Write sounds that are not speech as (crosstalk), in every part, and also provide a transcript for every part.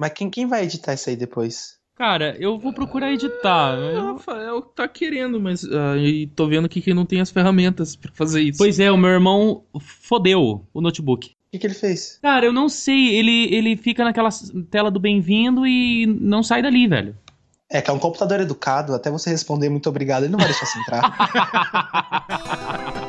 Mas quem, quem vai editar isso aí depois? Cara, eu vou procurar editar. O Eu- Rafael tá querendo, mas ah, e tô vendo que não tem as ferramentas pra fazer isso. Pois é, o meu irmão fodeu o notebook. O que, que ele fez? Cara, eu não sei, ele, ele fica naquela tela do bem-vindo e não sai dali, velho. É que é um computador educado, até você responder muito obrigado, ele não vai deixar você entrar. (laughs)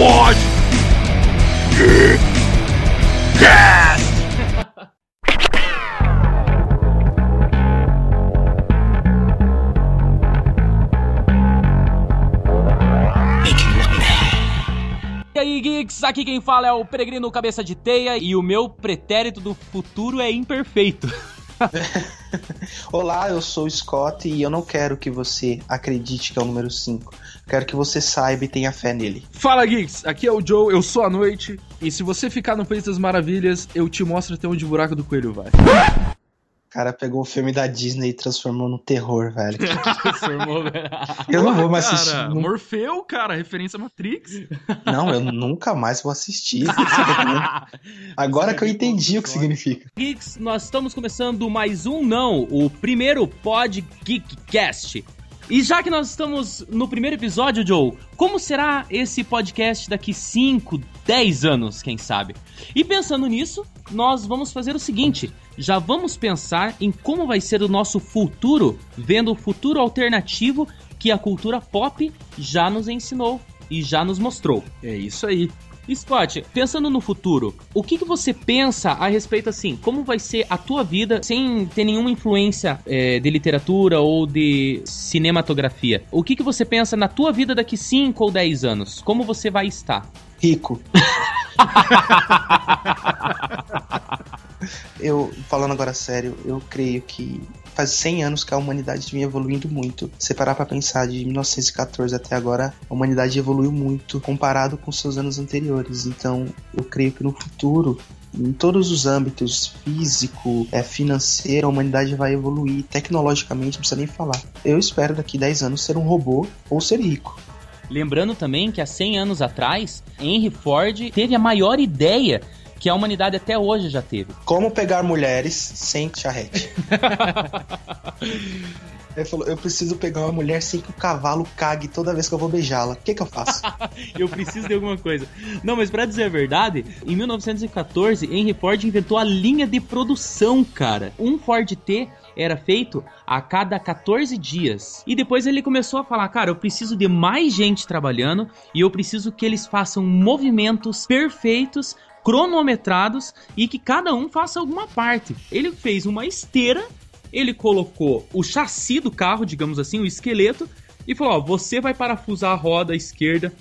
Pode! E aí, geeks, aqui quem fala é o Peregrino Cabeça de Teia e o meu pretérito do futuro é imperfeito. (laughs) (laughs) Olá, eu sou o Scott e eu não quero que você acredite que é o número 5. Quero que você saiba e tenha fé nele. Fala, Geeks! Aqui é o Joe, eu sou a Noite. E se você ficar no País das Maravilhas, eu te mostro até onde o buraco do coelho vai. O cara pegou o filme da Disney e transformou no terror, velho. (laughs) Transformou, velho. Eu não vou mais cara, assistir. nu- Morfeu, cara, referência a Matrix. Não, eu nunca mais vou assistir. (laughs) Agora que eu entendi o que significa. Geeks, nós estamos começando mais um não, o primeiro Pod Geekcast. E já que nós estamos no primeiro episódio, Joe, como será esse podcast daqui 5, 10 anos, quem sabe? E pensando nisso, nós vamos fazer o seguinte: já vamos pensar em como vai ser o nosso futuro, vendo o futuro alternativo que a cultura pop já nos ensinou e já nos mostrou. É isso aí. Scott, pensando no futuro, o que, que você pensa a respeito assim? Como vai ser a tua vida sem ter nenhuma influência é, de literatura ou de cinematografia? O que, que você pensa na tua vida daqui 5 ou 10 anos? Como você vai estar? Rico. (laughs) eu, falando agora sério, eu creio que faz 100 anos que a humanidade vem evoluindo muito. Se parar pra pensar, de 1914 até agora, a humanidade evoluiu muito comparado com seus anos anteriores. Então, eu creio que no futuro, em todos os âmbitos, físico, é, financeiro, a humanidade vai evoluir. Tecnologicamente, não precisa nem falar. Eu espero daqui 10 anos ser um robô ou ser rico. Lembrando também que há 100 anos atrás, Henry Ford teve a maior ideia que a humanidade até hoje já teve. Como pegar mulheres sem charrete. (laughs) Ele falou: Eu preciso pegar uma mulher sem que o cavalo cague toda vez que eu vou beijá-la. O que, que eu faço? (laughs) Eu preciso de alguma coisa. Não, mas pra dizer a verdade, em 1914, Henry Ford inventou a linha de produção, cara. Um Ford T era feito a cada 14 dias. E depois ele começou a falar, cara, eu preciso de mais gente trabalhando e eu preciso que eles façam movimentos perfeitos, cronometrados e que cada um faça alguma parte. Ele fez uma esteira, ele colocou o chassi do carro, digamos assim, o esqueleto e falou, ó, você vai parafusar a roda esquerda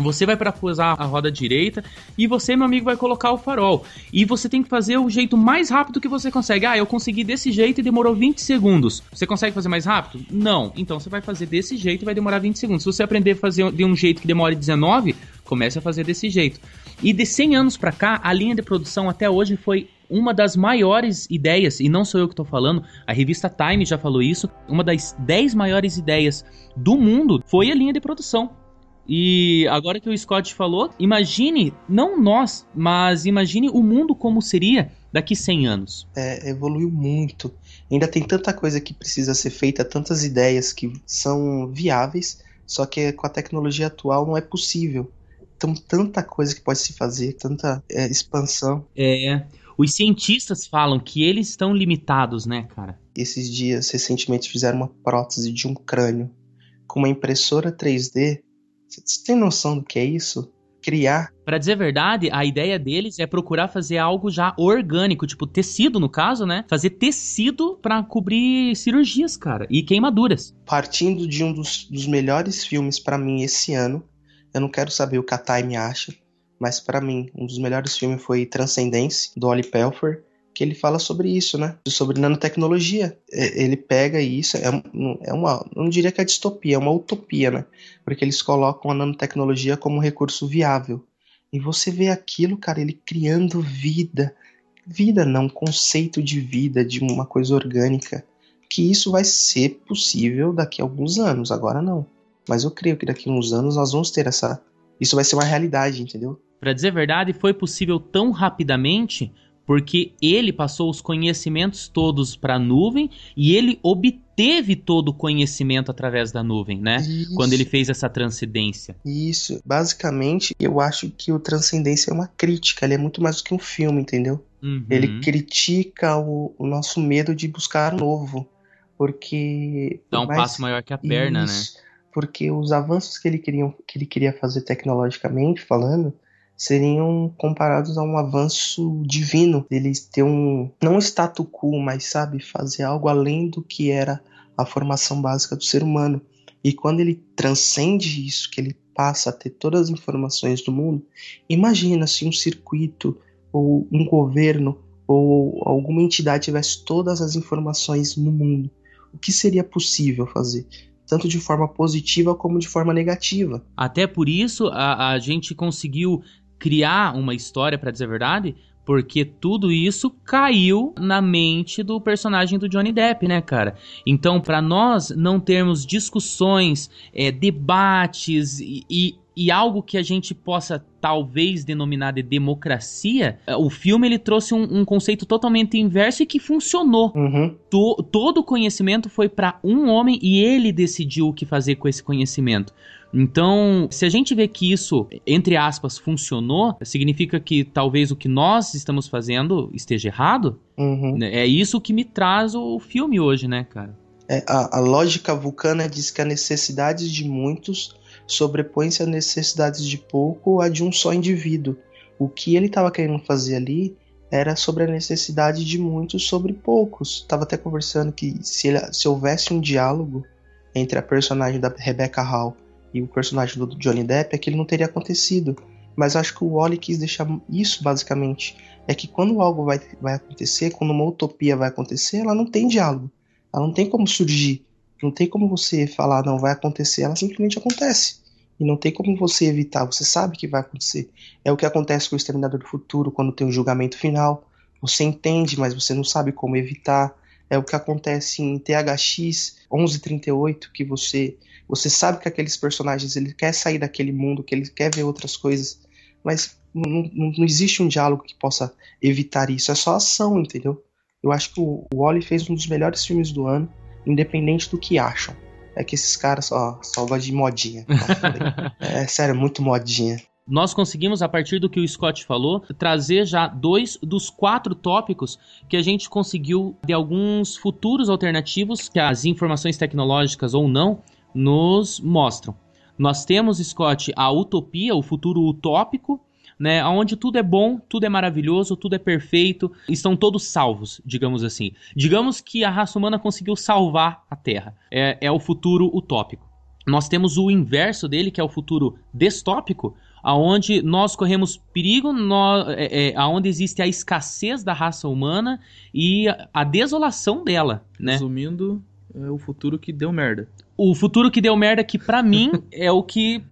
você vai parafusar a roda direita e você, meu amigo, vai colocar o farol. E você tem que fazer o jeito mais rápido que você consegue. Ah, eu consegui desse jeito e demorou 20 segundos. Você consegue fazer mais rápido? Não. Então você vai fazer desse jeito e vai demorar 20 segundos. Se você aprender a fazer de um jeito que demore 19, comece a fazer desse jeito. E de 100 anos pra cá, a linha de produção até hoje foi uma das maiores ideias, e não sou eu que estou falando, a revista Time já falou isso, uma das 10 maiores ideias do mundo foi a linha de produção. E agora que o Scott falou, imagine, não nós, mas imagine o mundo como seria daqui 100 anos. É, evoluiu muito. Ainda tem tanta coisa que precisa ser feita, tantas ideias que são viáveis, só que com a tecnologia atual não é possível. Então, tanta coisa que pode se fazer, tanta é, expansão. É. Os cientistas falam que eles estão limitados, né, cara? Esses dias, recentemente, fizeram uma prótese de um crânio com uma impressora 3D. Você tem noção do que é isso? Criar. Pra dizer a verdade, a ideia deles é procurar fazer algo já orgânico, tipo tecido no caso, né? Fazer tecido pra cobrir cirurgias, cara, e queimaduras. Partindo de um dos, dos melhores filmes pra mim esse ano, eu não quero saber o que a Time acha, mas pra mim, um dos melhores filmes foi Transcendence, do Oli Pelfer, que ele fala sobre isso, né? Sobre nanotecnologia. Ele pega isso, é, é uma, não diria que é distopia, é uma utopia, né? Porque eles colocam a nanotecnologia como um recurso viável. E você vê aquilo, cara, ele criando vida, vida, não, conceito de vida, de uma coisa orgânica. Que isso vai ser possível daqui a alguns anos, agora não. Mas eu creio que daqui a uns anos nós vamos ter essa. Isso vai ser uma realidade, entendeu? Para dizer a verdade, foi possível tão rapidamente porque ele passou os conhecimentos todos para a nuvem e ele obteve todo o conhecimento através da nuvem, né? Isso. Quando ele fez essa transcendência. Isso. Basicamente, eu acho que o Transcendência é uma crítica, ele é muito mais do que um filme, entendeu? Uhum. Ele critica o, o, nosso medo de buscar novo, porque... Dá um mais... passo maior que a perna, né? Isso, né? Porque os avanços que ele, queria, que ele queria fazer tecnologicamente falando seriam comparados a um avanço divino, eles ter um não status quo, mas sabe, fazer algo além do que era a formação básica do ser humano. E quando ele transcende isso, que ele passa a ter todas as informações do mundo, imagina se um circuito ou um governo ou alguma entidade tivesse todas as informações no mundo. O que seria possível fazer? Tanto de forma positiva como de forma negativa. Até por isso a, a gente conseguiu criar uma história, para dizer a verdade, porque tudo isso caiu na mente do personagem do Johnny Depp, né, cara? Então, para nós não termos discussões, é, debates e, e, e, algo que a gente possa talvez denominar de democracia, é, o filme ele trouxe um, um conceito totalmente inverso e que funcionou. Uhum. To, todo o conhecimento foi para um homem e ele decidiu o que fazer com esse conhecimento. Então, se a gente vê que isso, entre aspas, funcionou, significa que talvez o que nós estamos fazendo esteja errado. Uhum. Né? É isso que me traz o filme hoje, né, cara? É, a, a, lógica vulcana diz que a necessidade de muitos sobrepõe-se às necessidades de pouco a de um só indivíduo. O que ele estava querendo fazer ali era sobre a necessidade de muitos sobre poucos. Estava até conversando que se, ele, se houvesse um diálogo entre a personagem da Rebecca Hall e o personagem do Johnny Depp, aquilo não teria acontecido. Mas acho que o Wally quis deixar isso basicamente. É que quando algo vai, vai acontecer, quando uma utopia vai acontecer, ela não tem diálogo. Ela não tem como surgir. Não tem como você falar, não vai acontecer. Ela simplesmente acontece. E não tem como você evitar. Você sabe que vai acontecer. É o que acontece com o Exterminador do Futuro quando tem o um julgamento final. Você entende, mas você não sabe como evitar. É o que acontece em THX 1138, que você você sabe que aqueles personagens ele quer sair daquele mundo, que ele quer ver outras coisas, mas não, não, não existe um diálogo que possa evitar isso. É só ação, entendeu? Eu acho que o Wally fez um dos melhores filmes do ano, independente do que acham. É que esses caras só, gostam de modinha. (laughs) é sério, muito modinha. Nós conseguimos, a partir do que o Scott falou, trazer já dois dos quatro tópicos que a gente conseguiu de alguns futuros alternativos que as informações tecnológicas ou não nos mostram. Nós temos, Scott, a utopia, o futuro utópico, né, onde tudo é bom, tudo é maravilhoso, tudo é perfeito, estão todos salvos, digamos assim. Digamos que a raça humana conseguiu salvar a Terra. É, é o futuro utópico. Nós temos o inverso dele, que é o futuro distópico, aonde nós corremos perigo, nós, é, é, aonde existe a escassez da raça humana e a, a desolação dela, né? Resumindo, é o futuro que deu merda o futuro que deu merda que para mim (laughs) é o que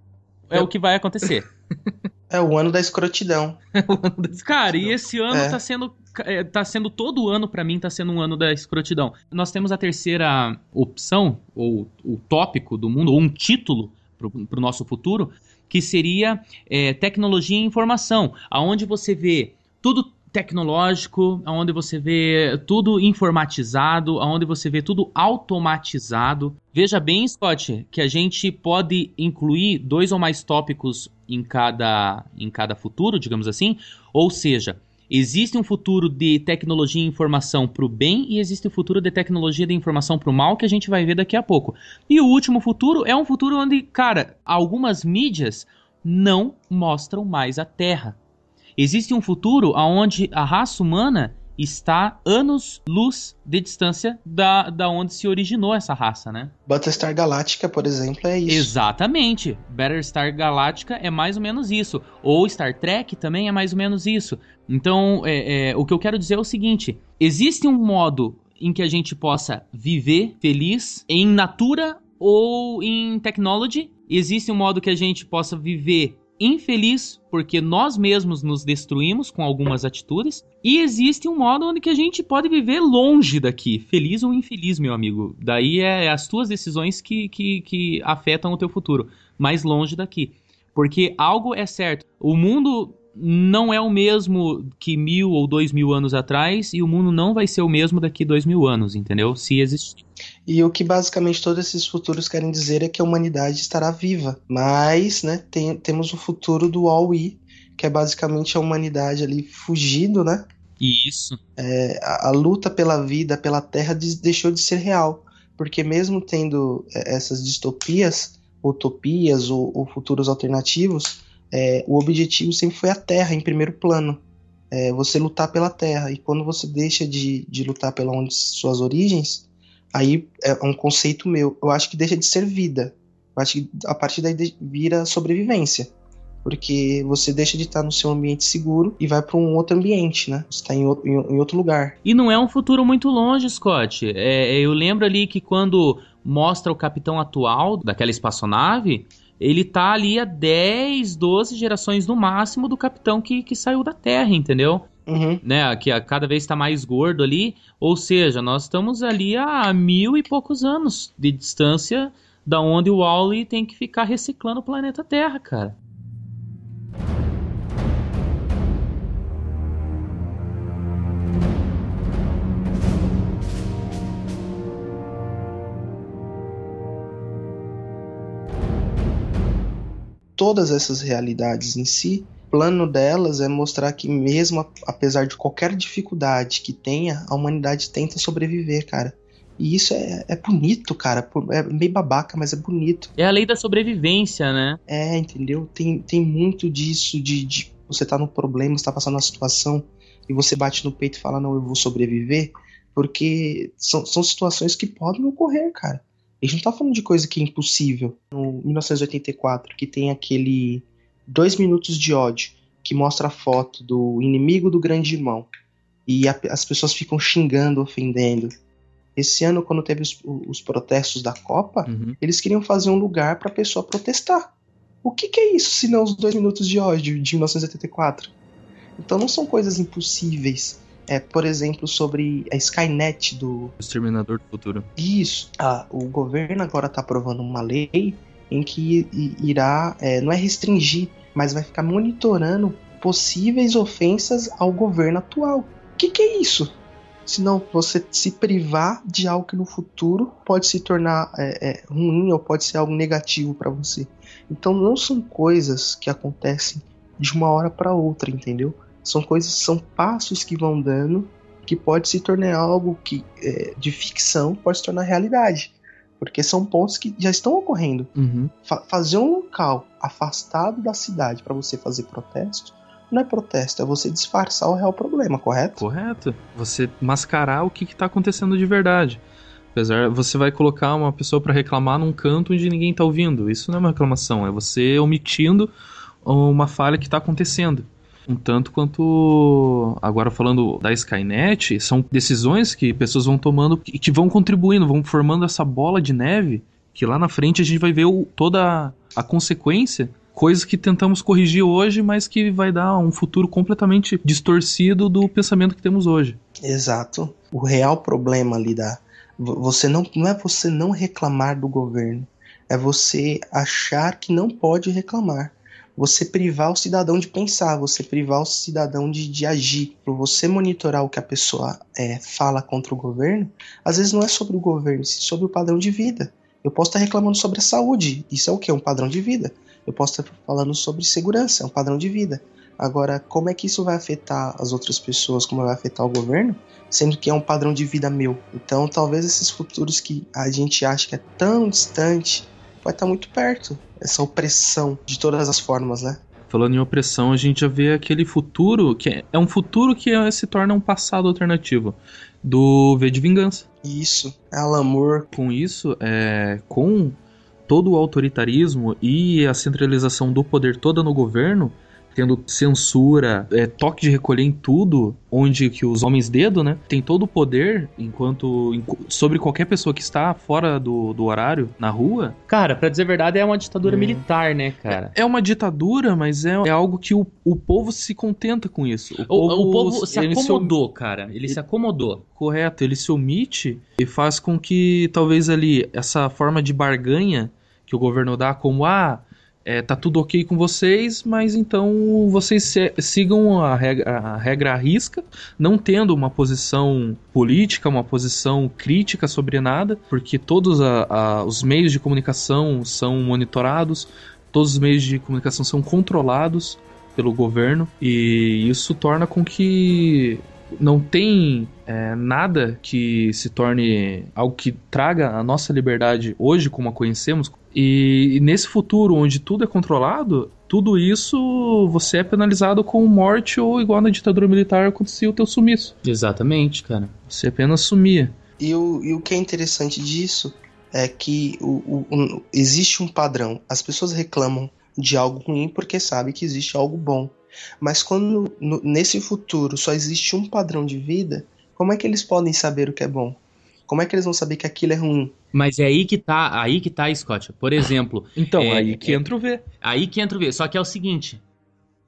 é o que vai acontecer. (laughs) É o ano da escrotidão. (laughs) Cara, e esse ano é. tá sendo é, tá sendo todo ano para mim tá sendo um ano da escrotidão. Nós temos a terceira opção ou o tópico do mundo ou um título pro, pro nosso futuro que seria é, tecnologia e informação, aonde você vê tudo tecnológico, onde você vê tudo informatizado, onde você vê tudo automatizado. Veja bem, Scott, que a gente pode incluir dois ou mais tópicos em cada, em cada futuro, digamos assim. Ou seja, existe um futuro de tecnologia e informação para o bem e existe o um futuro de tecnologia de informação para o mal que a gente vai ver daqui a pouco. E o último futuro é um futuro onde, cara, algumas mídias não mostram mais a Terra Existe um futuro onde a raça humana está anos-luz de distância da, da onde se originou essa raça, né? Battlestar Galactica, por exemplo, é isso. Exatamente. Battlestar Galactica é mais ou menos isso. Ou Star Trek também é mais ou menos isso. Então, é, é, o que eu quero dizer é o seguinte: existe um modo em que a gente possa viver feliz em natura ou em technology. Existe um modo que a gente possa viver infeliz porque nós mesmos nos destruímos com algumas atitudes e existe um modo onde que a gente pode viver longe daqui, feliz ou infeliz, meu amigo. Daí é as tuas decisões que, que, que afetam o teu futuro, mais longe daqui. Porque algo é certo, o mundo não é o mesmo que mil ou dois mil anos atrás e o mundo não vai ser o mesmo daqui dois mil anos, entendeu? Se existir. E o que basicamente todos esses futuros querem dizer é que a humanidade estará viva. Mas, né, tem, temos o futuro do All-We, que é basicamente a humanidade ali fugindo, né? Isso. É, a, a, luta pela vida, pela Terra, deixou de ser real. Porque mesmo tendo é, essas distopias, utopias ou, ou futuros alternativos, é, o objetivo sempre foi a Terra em primeiro plano. É, você lutar pela Terra. E quando você deixa de, de lutar pela onde suas origens, aí é um conceito meu. Eu acho que deixa de ser vida. Eu acho que a partir daí vira sobrevivência. Porque você deixa de estar no seu ambiente seguro e vai para um outro ambiente, né? Você está em, em, outro lugar. E não é um futuro muito longe, Scott. É, eu lembro ali que quando mostra o capitão atual daquela espaçonave, ele tá ali a 10, 12 gerações no máximo do capitão que, que saiu da Terra, entendeu? Uhum. Né, que a, cada vez está mais gordo ali. Ou seja, nós estamos ali a mil e poucos anos de distância da onde o Wally tem que ficar reciclando o planeta Terra, cara. Todas essas realidades em si, o plano delas é mostrar que mesmo apesar de qualquer dificuldade que tenha, a humanidade tenta sobreviver, cara. E isso é, é bonito, cara. É meio babaca, mas é bonito. É a lei da sobrevivência, né? É, entendeu? Tem, tem muito disso de, de você tá no problema, você tá passando uma situação e você bate no peito e fala, não, eu vou sobreviver. Porque são, são situações que podem ocorrer, cara. A gente não tá falando de coisa que é impossível. No 1984, que tem aquele dois minutos de ódio, que mostra a foto do inimigo do grande irmão. E a, as pessoas ficam xingando, ofendendo. Esse ano, quando teve os, os protestos da Copa, uhum. eles queriam fazer um lugar pra pessoa protestar. O que, que é isso, se não os dois minutos de ódio de 1984? Então não são coisas impossíveis é, por exemplo, sobre a Skynet do. Exterminador do Futuro. Isso. Ah, o governo agora está aprovando uma lei em que irá, é, não é restringir, mas vai ficar monitorando possíveis ofensas ao governo atual. O que, que é isso? Senão você se privar de algo que no futuro pode se tornar é, é, ruim ou pode ser algo negativo para você. Então não são coisas que acontecem de uma hora para outra, entendeu? São coisas, são passos que vão dando que pode se tornar algo que é, de ficção pode se tornar realidade. Porque são pontos que já estão ocorrendo. Uhum. Fa fazer um local afastado da cidade para você fazer protesto não é protesto, é você disfarçar o real problema, correto? Correto. Você mascarar o que está acontecendo de verdade. Apesar, você vai colocar uma pessoa para reclamar num canto onde ninguém está ouvindo. Isso não é uma reclamação, é você omitindo uma falha que está acontecendo um tanto quanto agora falando da Skynet, são decisões que pessoas vão tomando e que vão contribuindo, vão formando essa bola de neve que lá na frente a gente vai ver o, toda a consequência coisas que tentamos corrigir hoje, mas que vai dar um futuro completamente distorcido do pensamento que temos hoje. Exato. O real problema ali da você não não é você não reclamar do governo, é você achar que não pode reclamar você privar o cidadão de pensar, você privar o cidadão de, de agir. Para você monitorar o que a pessoa é, fala contra o governo, às vezes não é sobre o governo, é sobre o padrão de vida. Eu posso estar reclamando sobre a saúde, isso é o que? Um padrão de vida. Eu posso estar falando sobre segurança, é um padrão de vida. Agora, como é que isso vai afetar as outras pessoas, como vai afetar o governo, sendo que é um padrão de vida meu? Então, talvez esses futuros que a gente acha que é tão distante, vai estar muito perto essa opressão de todas as formas, né? Falando em opressão, a gente já vê aquele futuro que é, é um futuro que se torna um passado alternativo do V de Vingança. Isso, é Alan Moore. Com isso, é, com todo o autoritarismo e a centralização do poder toda no governo, tendo censura, é, toque de recolher em tudo, onde que os homens dedo, né, tem todo o poder enquanto sobre qualquer pessoa que está fora do, do horário na rua. Cara, para dizer a verdade, é uma ditadura é. militar, né, cara? É, é, uma ditadura, mas é, é algo que o, o povo se contenta com isso. O, o povo, o povo se acomodou, se... cara. Ele, ele se acomodou. Correto, ele se omite e faz com que talvez ali essa forma de barganha que o governo dá como ah, é, tá tudo ok com vocês, mas então vocês se, sigam a regra, a regra à risca, não tendo uma posição política, uma posição crítica sobre nada, porque todos a, a, os meios de comunicação são monitorados, todos os meios de comunicação são controlados pelo governo, e isso torna com que não tem é, nada que se torne algo que traga a nossa liberdade hoje como a conhecemos. E, e nesse futuro onde tudo é controlado, tudo isso você é penalizado com morte ou igual na ditadura militar acontecia o teu sumiço. Exatamente, cara. Você apenas sumia. E o, e o que é interessante disso é que o, o, existe um padrão. As pessoas reclamam de algo ruim porque sabem que existe algo bom. Mas quando no, nesse futuro só existe um padrão de vida, como é que eles podem saber o que é bom? Como é que eles vão saber que aquilo é ruim? Mas é aí que tá, aí que tá, Scott. Por exemplo. (laughs) Então, é, aí que é, entra o V. Aí que entra o V. Só que é o seguinte: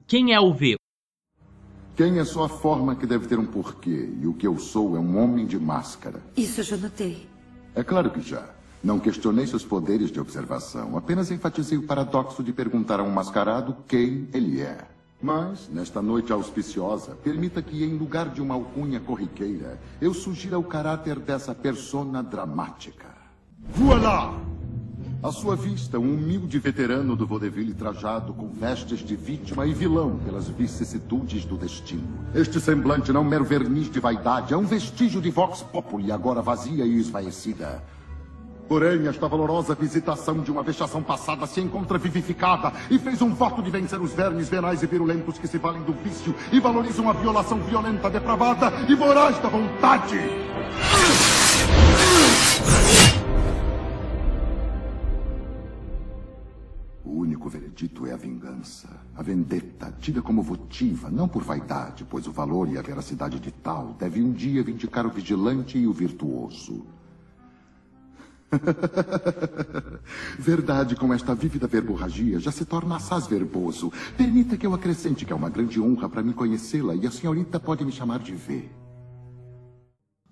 quem é o V? Quem é só a forma que deve ter um porquê, e o que eu sou é um homem de máscara. Isso eu já notei. É claro que já. Não questionei seus poderes de observação, apenas enfatizei o paradoxo de perguntar a um mascarado quem ele é. Mas, nesta noite auspiciosa, permita que, em lugar de uma alcunha corriqueira, eu sugira o caráter dessa persona dramática. Voilà! À sua vista, um humilde veterano do vaudeville trajado com vestes de vítima e vilão pelas vicissitudes do destino. Este semblante não é mero verniz de vaidade, é um vestígio de vox populi agora vazia e esvaecida. Porém, esta valorosa visitação de uma vexação passada se encontra vivificada e fez um voto de vencer os vermes venais e virulentos que se valem do vício e valorizam a violação violenta, depravada e voraz da vontade. O único veredito é a vingança. A vendetta, tida como votiva, não por vaidade, pois o valor e a veracidade de tal deve um dia vindicar o vigilante e o virtuoso. (laughs) Verdade, com esta vívida verborragia, já se torna assaz verboso. Permita que eu acrescente que é uma grande honra para mim conhecê-la e a senhorita pode me chamar de V.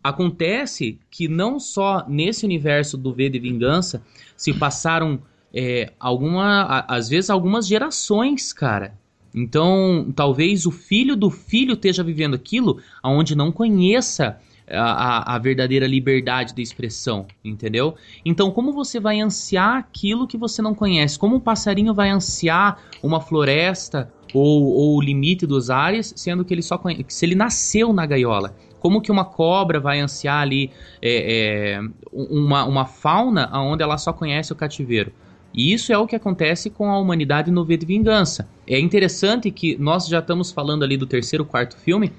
Acontece que não só nesse universo do V de Vingança se passaram é, alguma, às vezes algumas gerações, cara. Então, talvez o filho do filho esteja vivendo aquilo aonde não conheça a, a, verdadeira liberdade de expressão, entendeu? Então, como você vai ansiar aquilo que você não conhece? Como um passarinho vai ansiar uma floresta ou, ou o limite dos ares, sendo que ele só conhece, se ele nasceu na gaiola? Como que uma cobra vai ansiar ali é, é, uma, uma fauna onde ela só conhece o cativeiro? E isso é o que acontece com a humanidade no V de Vingança. É interessante que nós já estamos falando ali do terceiro, quarto filme,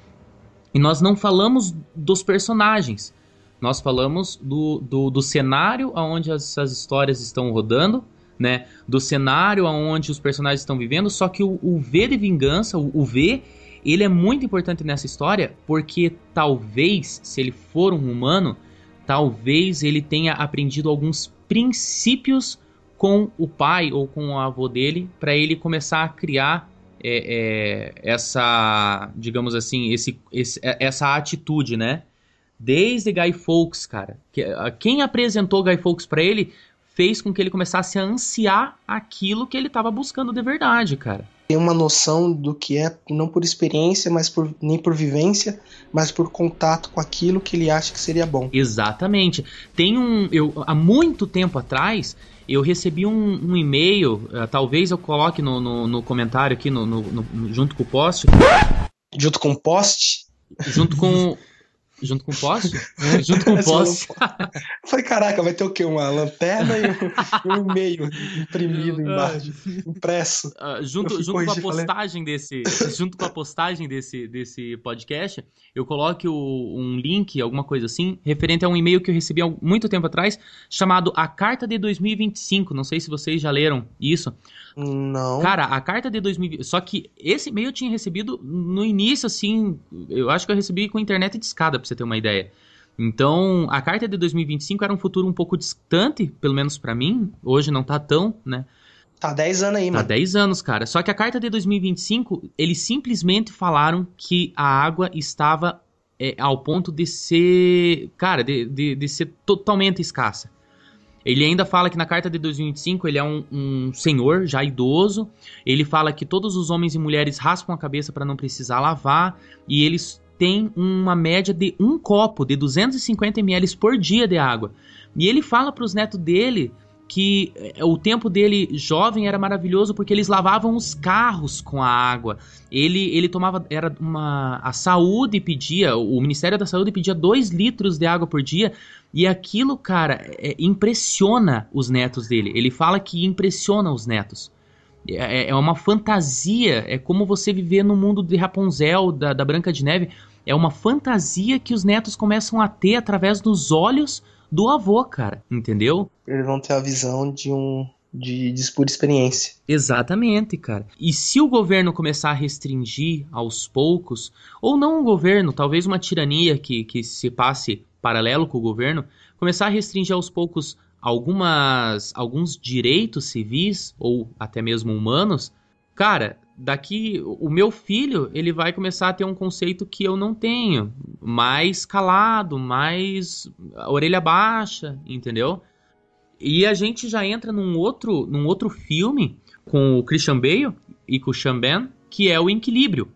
e nós não falamos dos personagens. Nós falamos do, do, do cenário onde essas histórias estão rodando, né? Do cenário onde os personagens estão vivendo. Só que o, o V de vingança, o, o V, ele é muito importante nessa história porque talvez, se ele for um humano, talvez ele tenha aprendido alguns princípios com o pai ou com o avô dele para ele começar a criar é, é, essa, digamos assim, esse, esse, é, essa atitude, né? Desde Guy Fawkes, cara. Que, quem apresentou Guy Fawkes para ele fez com que ele começasse a ansiar aquilo que ele estava buscando de verdade, cara. Tem uma noção do que é, não por experiência, mas por, nem por vivência, mas por contato com aquilo que ele acha que seria bom. Exatamente. Tem um. Eu, há muito tempo atrás, eu recebi um, um e-mail, uh, talvez eu coloque no, no, no comentário aqui, no, no, junto com o post. Junto com o post? Junto com. Junto com o poste? (laughs) É, junto com o (laughs) poste. Falei, caraca, vai ter o quê? Uma lanterna e um, um e-mail imprimido (laughs) embaixo, impresso. Uh, junto junto com a postagem desse, junto com a postagem desse, desse podcast, eu coloque o, um link, alguma coisa assim, referente a um e-mail que eu recebi há muito tempo atrás, chamado A Carta de 2025. Não sei se vocês já leram isso. Não. Cara, a carta de 2020. Só que esse e-mail eu tinha recebido no início, assim. Eu acho que eu recebi com internet de escada, pra você ter uma ideia. Então, a carta de 2025 era um futuro um pouco distante, pelo menos para mim. Hoje não tá tão, né? Tá 10 anos aí, tá mano. Tá 10 anos, cara. Só que a carta de 2025, eles simplesmente falaram que a água estava é, ao ponto de ser. Cara, de, de, de ser totalmente escassa. Ele ainda fala que na carta de 2025 ele é um, um, senhor já idoso. Ele fala que todos os homens e mulheres raspam a cabeça para não precisar lavar. E eles têm uma média de um copo de 250 ml por dia de água. E ele fala para os netos dele que eh, o tempo dele jovem era maravilhoso porque eles lavavam os carros com a água. Ele, ele tomava era uma a saúde pedia, o Ministério da Saúde pedia 2 litros de água por dia e aquilo, cara, é, impressiona os netos dele. Ele fala que impressiona os netos. É, é, é uma fantasia, é como você viver no mundo de Rapunzel, da, da Branca de Neve. É uma fantasia que os netos começam a ter através dos olhos do avô, cara, entendeu? Eles vão ter a visão de um de, de pura experiência. Exatamente, cara. E se o governo começar a restringir aos poucos, ou não um governo, talvez uma tirania que, que se passe paralelo com o governo, começar a restringir aos poucos algumas alguns direitos civis ou até mesmo humanos, cara, daqui o meu filho ele vai começar a ter um conceito que eu não tenho, mais calado, mais orelha baixa, entendeu? E a gente já entra num outro num outro filme com o Christian Bale e com o Sean Ben, que é o Equilíbrio.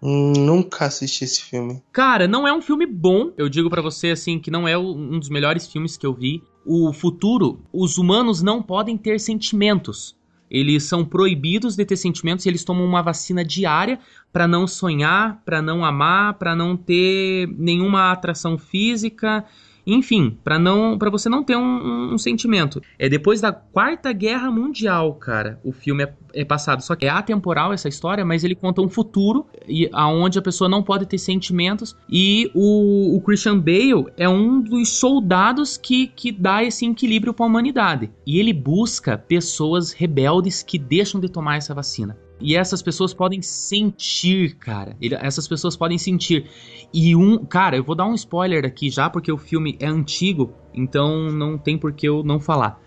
Nunca assisti esse filme. Cara, não é um filme bom. Eu digo para você assim que não é um dos melhores filmes que eu vi. O futuro, os humanos não podem ter sentimentos. Eles são proibidos de ter sentimentos e eles tomam uma vacina diária para não sonhar, para não amar, para não ter nenhuma atração física, enfim, para não, para você não ter um, um, sentimento. É depois da Quarta Guerra Mundial, cara. O filme é, é, passado. Só que é atemporal essa história, mas ele conta um futuro e aonde a pessoa não pode ter sentimentos e o, o Christian Bale é um dos soldados que que dá esse equilíbrio para a humanidade. E ele busca pessoas rebeldes que deixam de tomar essa vacina. E essas pessoas podem sentir, cara. Ele, essas pessoas podem sentir. E um. Cara, eu vou dar um spoiler aqui já, porque o filme é antigo, então não tem por que eu não falar.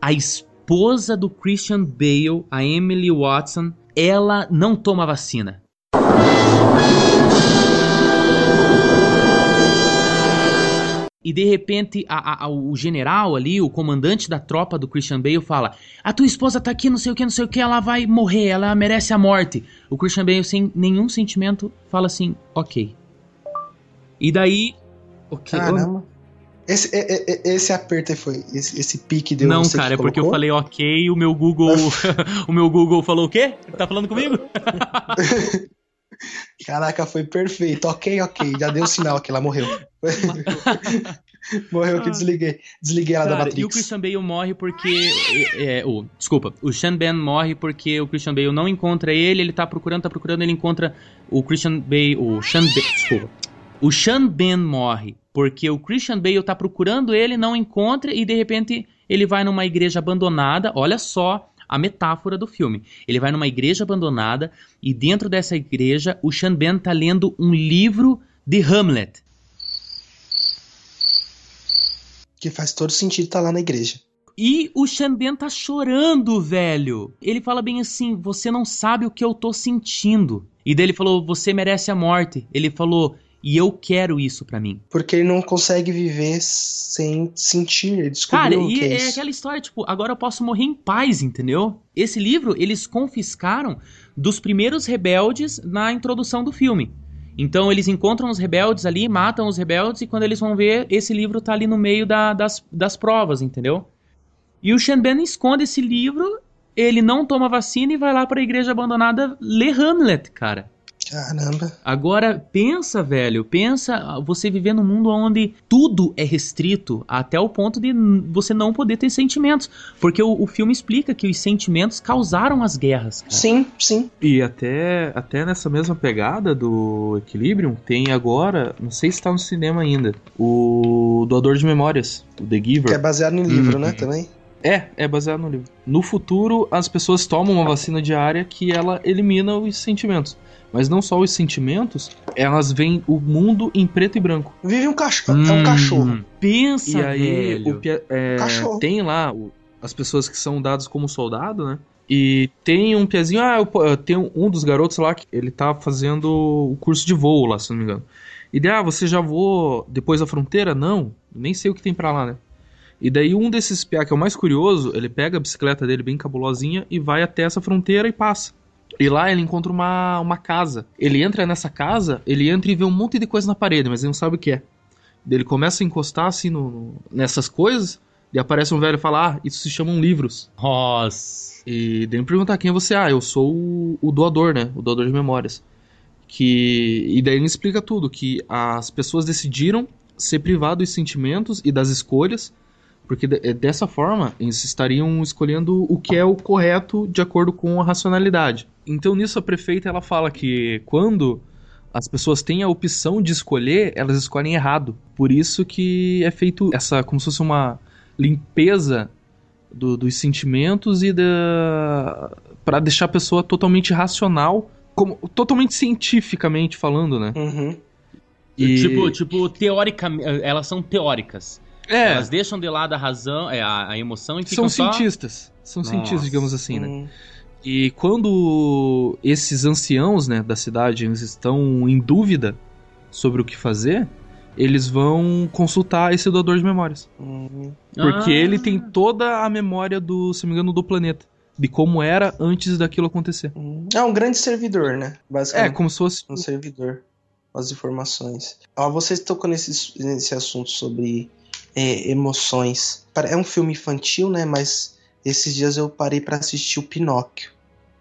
A esposa do Christian Bale, a Emily Watson, ela não toma vacina. E de repente a, a, o general ali, o comandante da tropa do Christian Bale fala: A tua esposa tá aqui, não sei o que, não sei o que, ela vai morrer, ela merece a morte. O Christian Bale, sem nenhum sentimento, fala assim: Ok. E daí. Okay, Caramba. Esse, esse aperto foi. Esse, esse pique deu Não, cara, é porque eu falei ok o meu Google. (laughs) (laughs) o meu Google falou o quê? Tá falando comigo? (laughs) Caraca, foi perfeito. Ok, ok. Já deu sinal que ela morreu. (laughs) morreu que desliguei. Desliguei ela Cara, da Matrix. E o Christian Bale morre porque. É, é, o, desculpa, o Sean Ben morre porque o Christian Bale não encontra ele, ele tá procurando, tá procurando, ele encontra o Christian Bale. O Sean Ben. Desculpa. O Sean Ben morre porque o Christian Bale tá procurando ele, não encontra e de repente ele vai numa igreja abandonada. Olha só a metáfora do filme. Ele vai numa igreja abandonada e dentro dessa igreja o Sean Ben tá lendo um livro de Hamlet. Que faz todo sentido estar tá lá na igreja. E o Sean Ben tá chorando, velho. Ele fala bem assim: Você não sabe o que eu tô sentindo. E daí ele falou: Você merece a morte. Ele falou: e eu quero isso para mim. Porque ele não consegue viver sem sentir, ele Cara, e é, é, aquela história, tipo, agora eu posso morrer em paz, entendeu? Esse livro, eles confiscaram dos primeiros rebeldes na introdução do filme. Então eles encontram os rebeldes ali, matam os rebeldes, e quando eles vão ver, esse livro tá ali no meio da, das, das provas, entendeu? E o Sean Ben esconde esse livro, ele não toma vacina e vai lá pra igreja abandonada ler Hamlet, cara. Caramba. Agora, pensa, velho, pensa você viver num mundo onde tudo é restrito até o ponto de você não poder ter sentimentos. Porque o, o filme explica que os sentimentos causaram as guerras. cara. Sim, sim. E até, até nessa mesma pegada do Equilibrium, tem agora, não sei se tá no cinema ainda, o Doador de Memórias, o The Giver. Que é baseado em livro, Uhum. né? Também. É, é baseado no livro. No futuro, as pessoas tomam uma vacina diária que ela elimina os sentimentos. Mas não só os sentimentos, elas veem o mundo em preto e branco. Vive um cachorro. É Hum, um cachorro. Pensa, e aí, velho. o pia- é, Cachorro. tem lá o- as pessoas que são dadas como soldado, né? E tem um piazinho, ah, eu, tem um, um dos garotos lá que ele tá fazendo o curso de voo lá, se não me engano. E daí, ah, você já voou depois da fronteira? Não, nem sei o que tem pra lá, né? E daí um desses piá que é o mais curioso, ele pega a bicicleta dele bem cabulosinha e vai até essa fronteira e passa. E lá ele encontra uma, uma casa. Ele entra nessa casa, ele entra e vê um monte de coisa na parede, mas ele não sabe o que é. Daí Ele começa a encostar assim no, no- nessas coisas, e aparece um velho e fala: Ah, isso se chamam livros. Nossa. E daí me perguntar quem é você? Ah, eu sou o, o doador, né? O doador de memórias. Que. E daí ele explica tudo: que as pessoas decidiram ser privadas dos sentimentos e das escolhas, porque de- dessa forma eles estariam escolhendo o que é o correto de acordo com a racionalidade. Então nisso a prefeita ela fala que quando as pessoas têm a opção de escolher, elas escolhem errado. Por isso que é feito essa como se fosse uma limpeza do- dos sentimentos e da para deixar a pessoa totalmente racional, como totalmente cientificamente falando, né? Uhum. E- Tipo, tipo, teoricamente. Elas são teóricas. É, Elas deixam de lado a razão, é, a, a emoção e são ficam só... cientistas, são Nossa. cientistas, digamos assim, né? Hum. E quando esses anciãos, né, da cidade, eles estão em dúvida sobre o que fazer, eles vão consultar esse doador de memórias. Hum. Porque Ah. ele tem toda a memória do, se não me engano, do planeta. De como era antes daquilo acontecer. Hum. É um grande servidor, né? É, Basicamente. como se fosse. um servidor as informações. Ó, você tocou nesse, nesse assunto sobre é, emoções. É um filme infantil, né? Mas esses dias eu parei pra assistir o Pinóquio.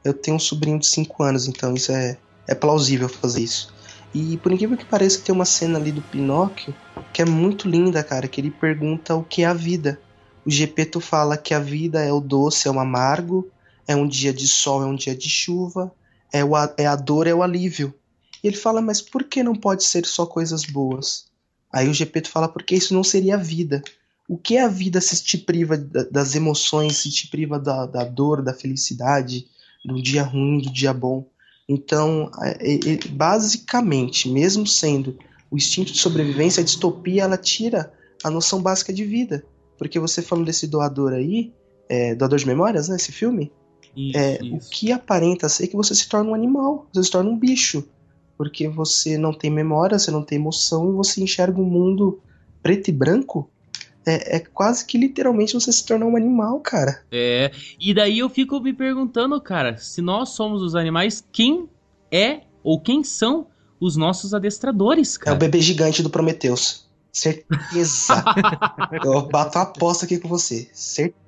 Eu tenho um sobrinho de 5 anos, então isso é, é plausível fazer isso. E por incrível que pareça, tem uma cena ali do Pinóquio que é muito linda, cara, que ele pergunta o que é a vida. O Gepeto fala que a vida é o doce, é o amargo, é um dia de sol, é um dia de chuva, é, o, é a dor, é o alívio. E ele fala, mas por que não pode ser só coisas boas? Aí o Gepeto fala, porque isso não seria a vida. O que é a vida se te priva da- das emoções, se te priva da, da dor, da felicidade, do dia ruim, do dia bom? Então, é- é- é- basicamente, mesmo sendo o instinto de sobrevivência, a distopia, ela tira a noção básica de vida. Porque você falando desse doador aí, é, doador de memórias, né, esse filme, Isso, é, o isso. que aparenta ser que você se torna um animal, você se torna um bicho. Porque você não tem memória, você não tem emoção e você enxerga um mundo preto e branco. É, é quase que literalmente você se tornar um animal, cara. É, e daí eu fico me perguntando, cara, se nós somos os animais, quem é ou quem são os nossos adestradores, É o cara? bebê gigante do Prometheus. Certeza. (laughs) Eu bato a aposta aqui com você. Certeza.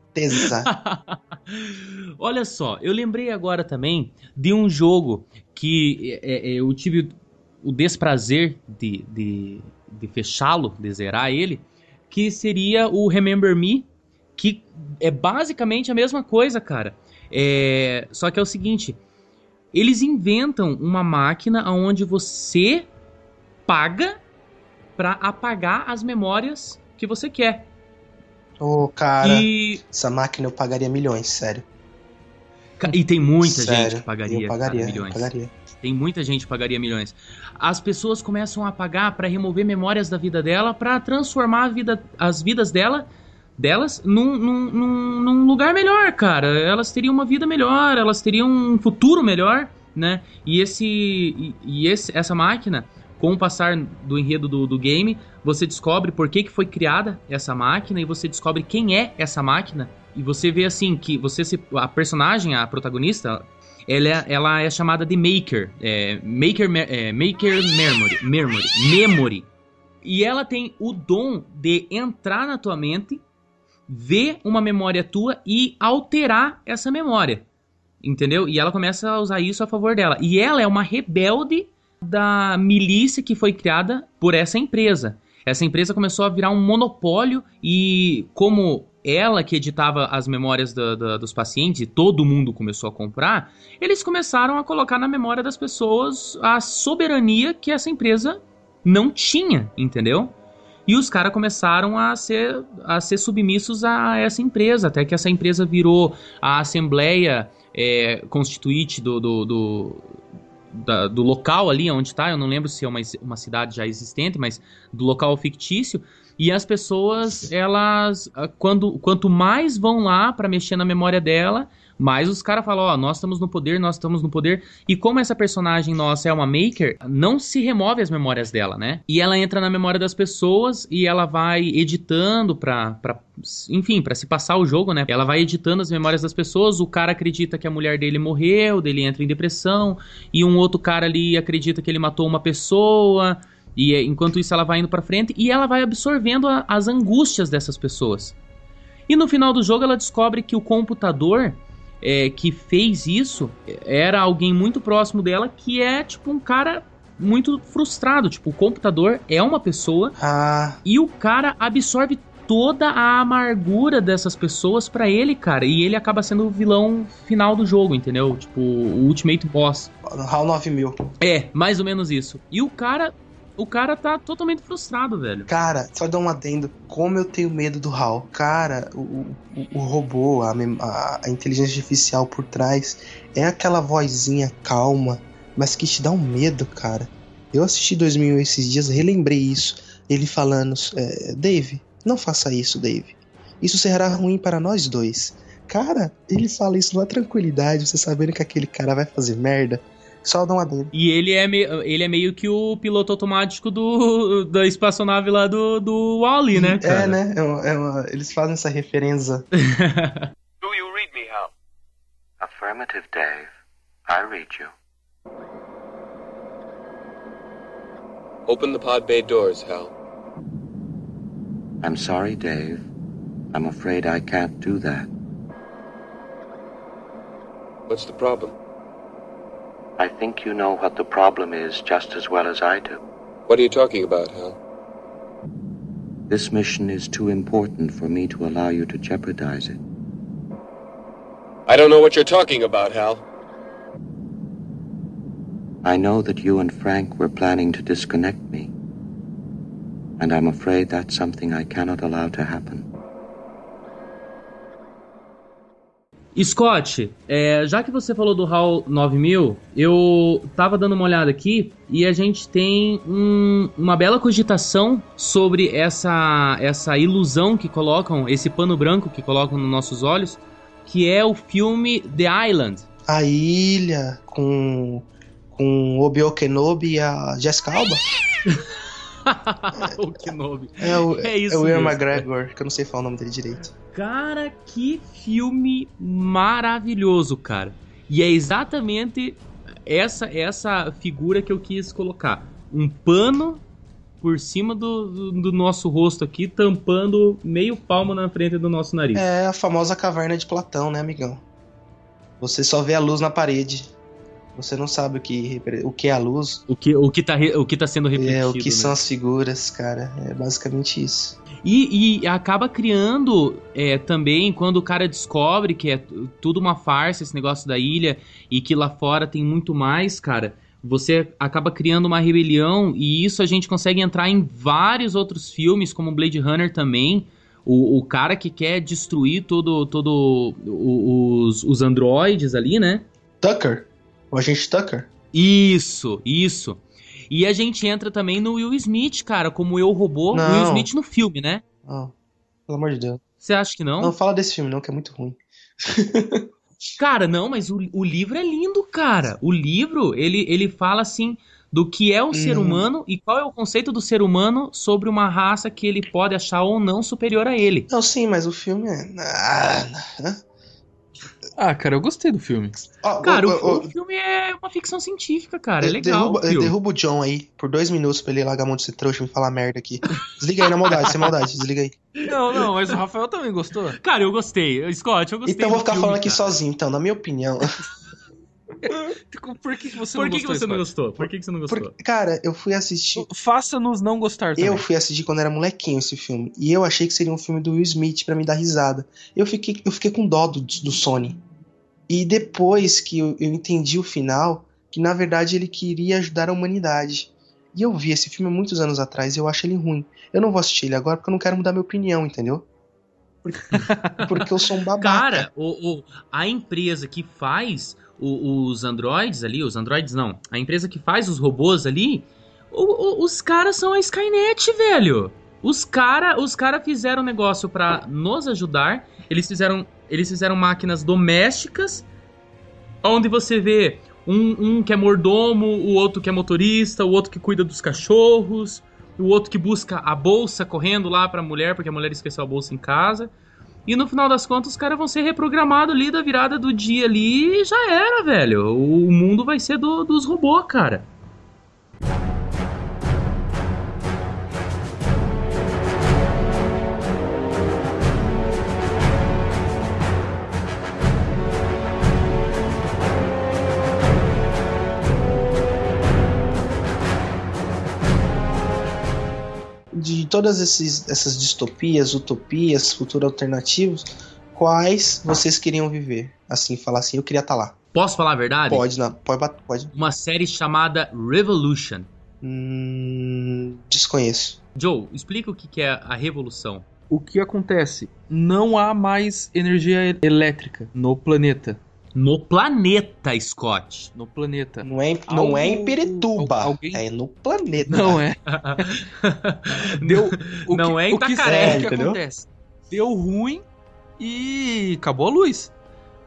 (laughs) Olha só, eu lembrei agora também de um jogo que é, é, eu tive o desprazer de, de, de fechá-lo, de zerar ele, que seria o Remember Me, que é basicamente a mesma coisa, cara. É, só que é o seguinte, eles inventam uma máquina onde você paga pra apagar as memórias que você quer. Ô, cara, E, essa máquina eu pagaria milhões, sério. e tem muita Sério, gente que pagaria, pagaria, cara, milhões. pagaria. Tem muita gente que pagaria milhões. As pessoas começam a pagar pra remover memórias da vida dela, pra transformar a vida, as vidas dela, delas num, num, num, num lugar melhor, cara. Elas teriam uma vida melhor, elas teriam um futuro melhor, né? E esse e, e esse, essa máquina, com o passar do enredo do, do game, você descobre por que, que foi criada essa máquina e você descobre quem é essa máquina. E você vê assim que você se, a personagem, a protagonista, ela é, ela é chamada de Maker. É, maker, é, maker memory, memory. Memory. E ela tem o dom de entrar na tua mente, ver uma memória tua e alterar essa memória. entendeu? E ela começa a usar isso a favor dela. E ela é uma rebelde da milícia que foi criada por essa empresa. Essa empresa começou a virar um monopólio e como ela que editava as memórias do, do, dos pacientes e todo mundo começou a comprar, eles começaram a colocar na memória das pessoas a soberania que essa empresa não tinha, entendeu? E os caras começaram a ser, a ser submissos a essa empresa, até que essa empresa virou a Assembleia é, Constituinte do, do, do, da, do local ali onde está, eu não lembro se é uma, uma cidade já existente, mas do local fictício. E as pessoas, elas, quando, quanto mais vão lá para mexer na memória dela, mas os caras falam, ó, oh, nós estamos no poder, nós estamos no poder. E como essa personagem nossa é uma maker, não se remove as memórias dela, né? E ela entra na memória das pessoas e ela vai editando pra, pra enfim, para se passar o jogo, né? Ela vai editando as memórias das pessoas. O cara acredita que a mulher dele morreu, dele entra em depressão. E um outro cara ali acredita que ele matou uma pessoa. E enquanto isso ela vai indo para frente e ela vai absorvendo a, as angústias dessas pessoas. E no final do jogo ela descobre que o computador é, que fez isso era alguém muito próximo dela, que é tipo um cara muito frustrado. Tipo, o computador é uma pessoa ah. e o cara absorve toda a amargura dessas pessoas para ele, cara. E ele acaba sendo o vilão final do jogo, entendeu? Tipo, o Ultimate Boss. HAL 9000. É, mais ou menos isso. E o cara o cara tá totalmente frustrado, velho. Cara, só dar um adendo. Como eu tenho medo do HAL. Cara, o, o, o robô, a, a, a, inteligência artificial por trás, é aquela vozinha calma, mas que te dá um medo, cara. Eu assisti 2000 esses dias, relembrei isso. Ele falando: é, Dave, não faça isso, Dave. Isso será ruim para nós dois. Cara, ele fala isso na tranquilidade, você sabendo que aquele cara vai fazer merda. Só dá uma dele. E ele é, meio, ele é meio que o piloto automático do, (laughs) da espaçonave lá do, do Wally, né, é, cara? É, né? É uma, é uma, eles fazem essa referência. (laughs) Do you read me, Hal? Affirmative, Dave. I read you. Open the pod bay doors, Hal. I'm sorry, Dave. I'm afraid I can't do that. What's the problem? I think you know what the problem is just as well as I do. What are you talking about, Hal? This mission is too important for me to allow you to jeopardize it. I don't know what you're talking about, Hal. I know that you and Frank were planning to disconnect me. And I'm afraid that's something I cannot allow to happen. Scott, é, já que você falou do HAL 9000, eu tava dando uma olhada aqui e a gente tem um, uma bela cogitação sobre essa, essa ilusão que colocam, esse pano branco que colocam nos nossos olhos, que é o filme The Island. A ilha com, com Obi-Wan Kenobi e a Jessica Alba. (laughs) o Kenobi. É o, é isso é o Ian McGregor, que eu não sei falar o nome dele direito. Cara, que filme maravilhoso, cara. E é exatamente essa essa figura que eu quis colocar. Um pano por cima do, do, do, nosso rosto aqui, tampando meio palmo na frente do nosso nariz. É a famosa caverna de Platão, né, amigão? Você só vê a luz na parede. Você não sabe o que, o que é a luz. O que, o que, tá, o que tá sendo refletido. É, o que né? são as figuras, cara. É basicamente isso. E, e acaba criando é, também, quando o cara descobre que é tudo uma farsa esse negócio da ilha e que lá fora tem muito mais, cara, você acaba criando uma rebelião e isso a gente consegue entrar em vários outros filmes, como Blade Runner também. O, o cara que quer destruir todo, todo os, os androides ali, né? Tucker. O agente Tucker. Isso, isso. E a gente entra também no Will Smith, cara, como eu robô. Não. Will Smith no filme, né? Oh, pelo amor de Deus. Você acha que não? Não fala desse filme, não, que é muito ruim. (laughs) cara, não, mas o, o livro é lindo, cara. O livro, ele, ele fala assim do que é o hum. ser humano e qual é o conceito do ser humano sobre uma raça que ele pode achar ou não superior a ele. Não, sim, mas o filme é. Ah, Ah, cara, eu gostei do filme. Ó, Cara, o, ô, o filme é uma ficção científica, cara. É legal. derruba, viu? derruba o John aí por dois minutos pra ele largar a mão de ser trouxa e me falar merda aqui. Desliga aí na maldade, sem maldade, desliga aí. Não, não, mas o (laughs) Rafael também gostou. Cara, eu gostei. Scott, eu gostei. Então eu vou ficar filme, falando aqui cara. sozinho, então, na minha opinião. Por que, que você Por não que, que gostou, você não gostou? Por que, que você não gostou? Porque, cara, eu fui assistir. Faça-nos não gostar também. Eu fui assistir quando era molequinho esse filme. E eu achei que seria um filme do Will Smith pra me dar risada. Eu fiquei, eu fiquei com dó do, do Sony. E depois que eu, eu entendi o final, que na verdade ele queria ajudar a humanidade. E eu vi esse filme há muitos anos atrás e eu acho ele ruim. Eu não vou assistir ele agora porque eu não quero mudar minha opinião, entendeu? Porque, (laughs) porque eu sou um babaca. Cara, o, o- a empresa que faz o- os androids ali, os androids não, a empresa que faz os robôs ali, os caras são a Skynet, velho. Os caras os cara fizeram um negócio pra nos ajudar. Eles fizeram, eles fizeram máquinas domésticas, onde você vê um, um que é mordomo, o outro que é motorista, o outro que cuida dos cachorros, o outro que busca a bolsa correndo lá pra mulher, porque a mulher esqueceu a bolsa em casa. E no final das contas, os caras vão ser reprogramados ali da virada do dia ali e já era, velho. O mundo vai ser do- dos robôs, cara. De todas esses, essas distopias, utopias, futuros alternativos, quais vocês queriam viver? Assim, falar assim, eu queria estar lá. Posso falar a verdade? Pode, não, pode, pode. Uma série chamada Revolution. Hum, desconheço. Joe, explica o que é a revolução. O que acontece? Não há mais energia elétrica no planeta. No planeta, Scott. No planeta. Não é, em- não é em Pirituba, alguém- é no planeta. Não é. (laughs) Deu, o Não que, é em o que, o que acontece? Deu ruim e acabou a luz.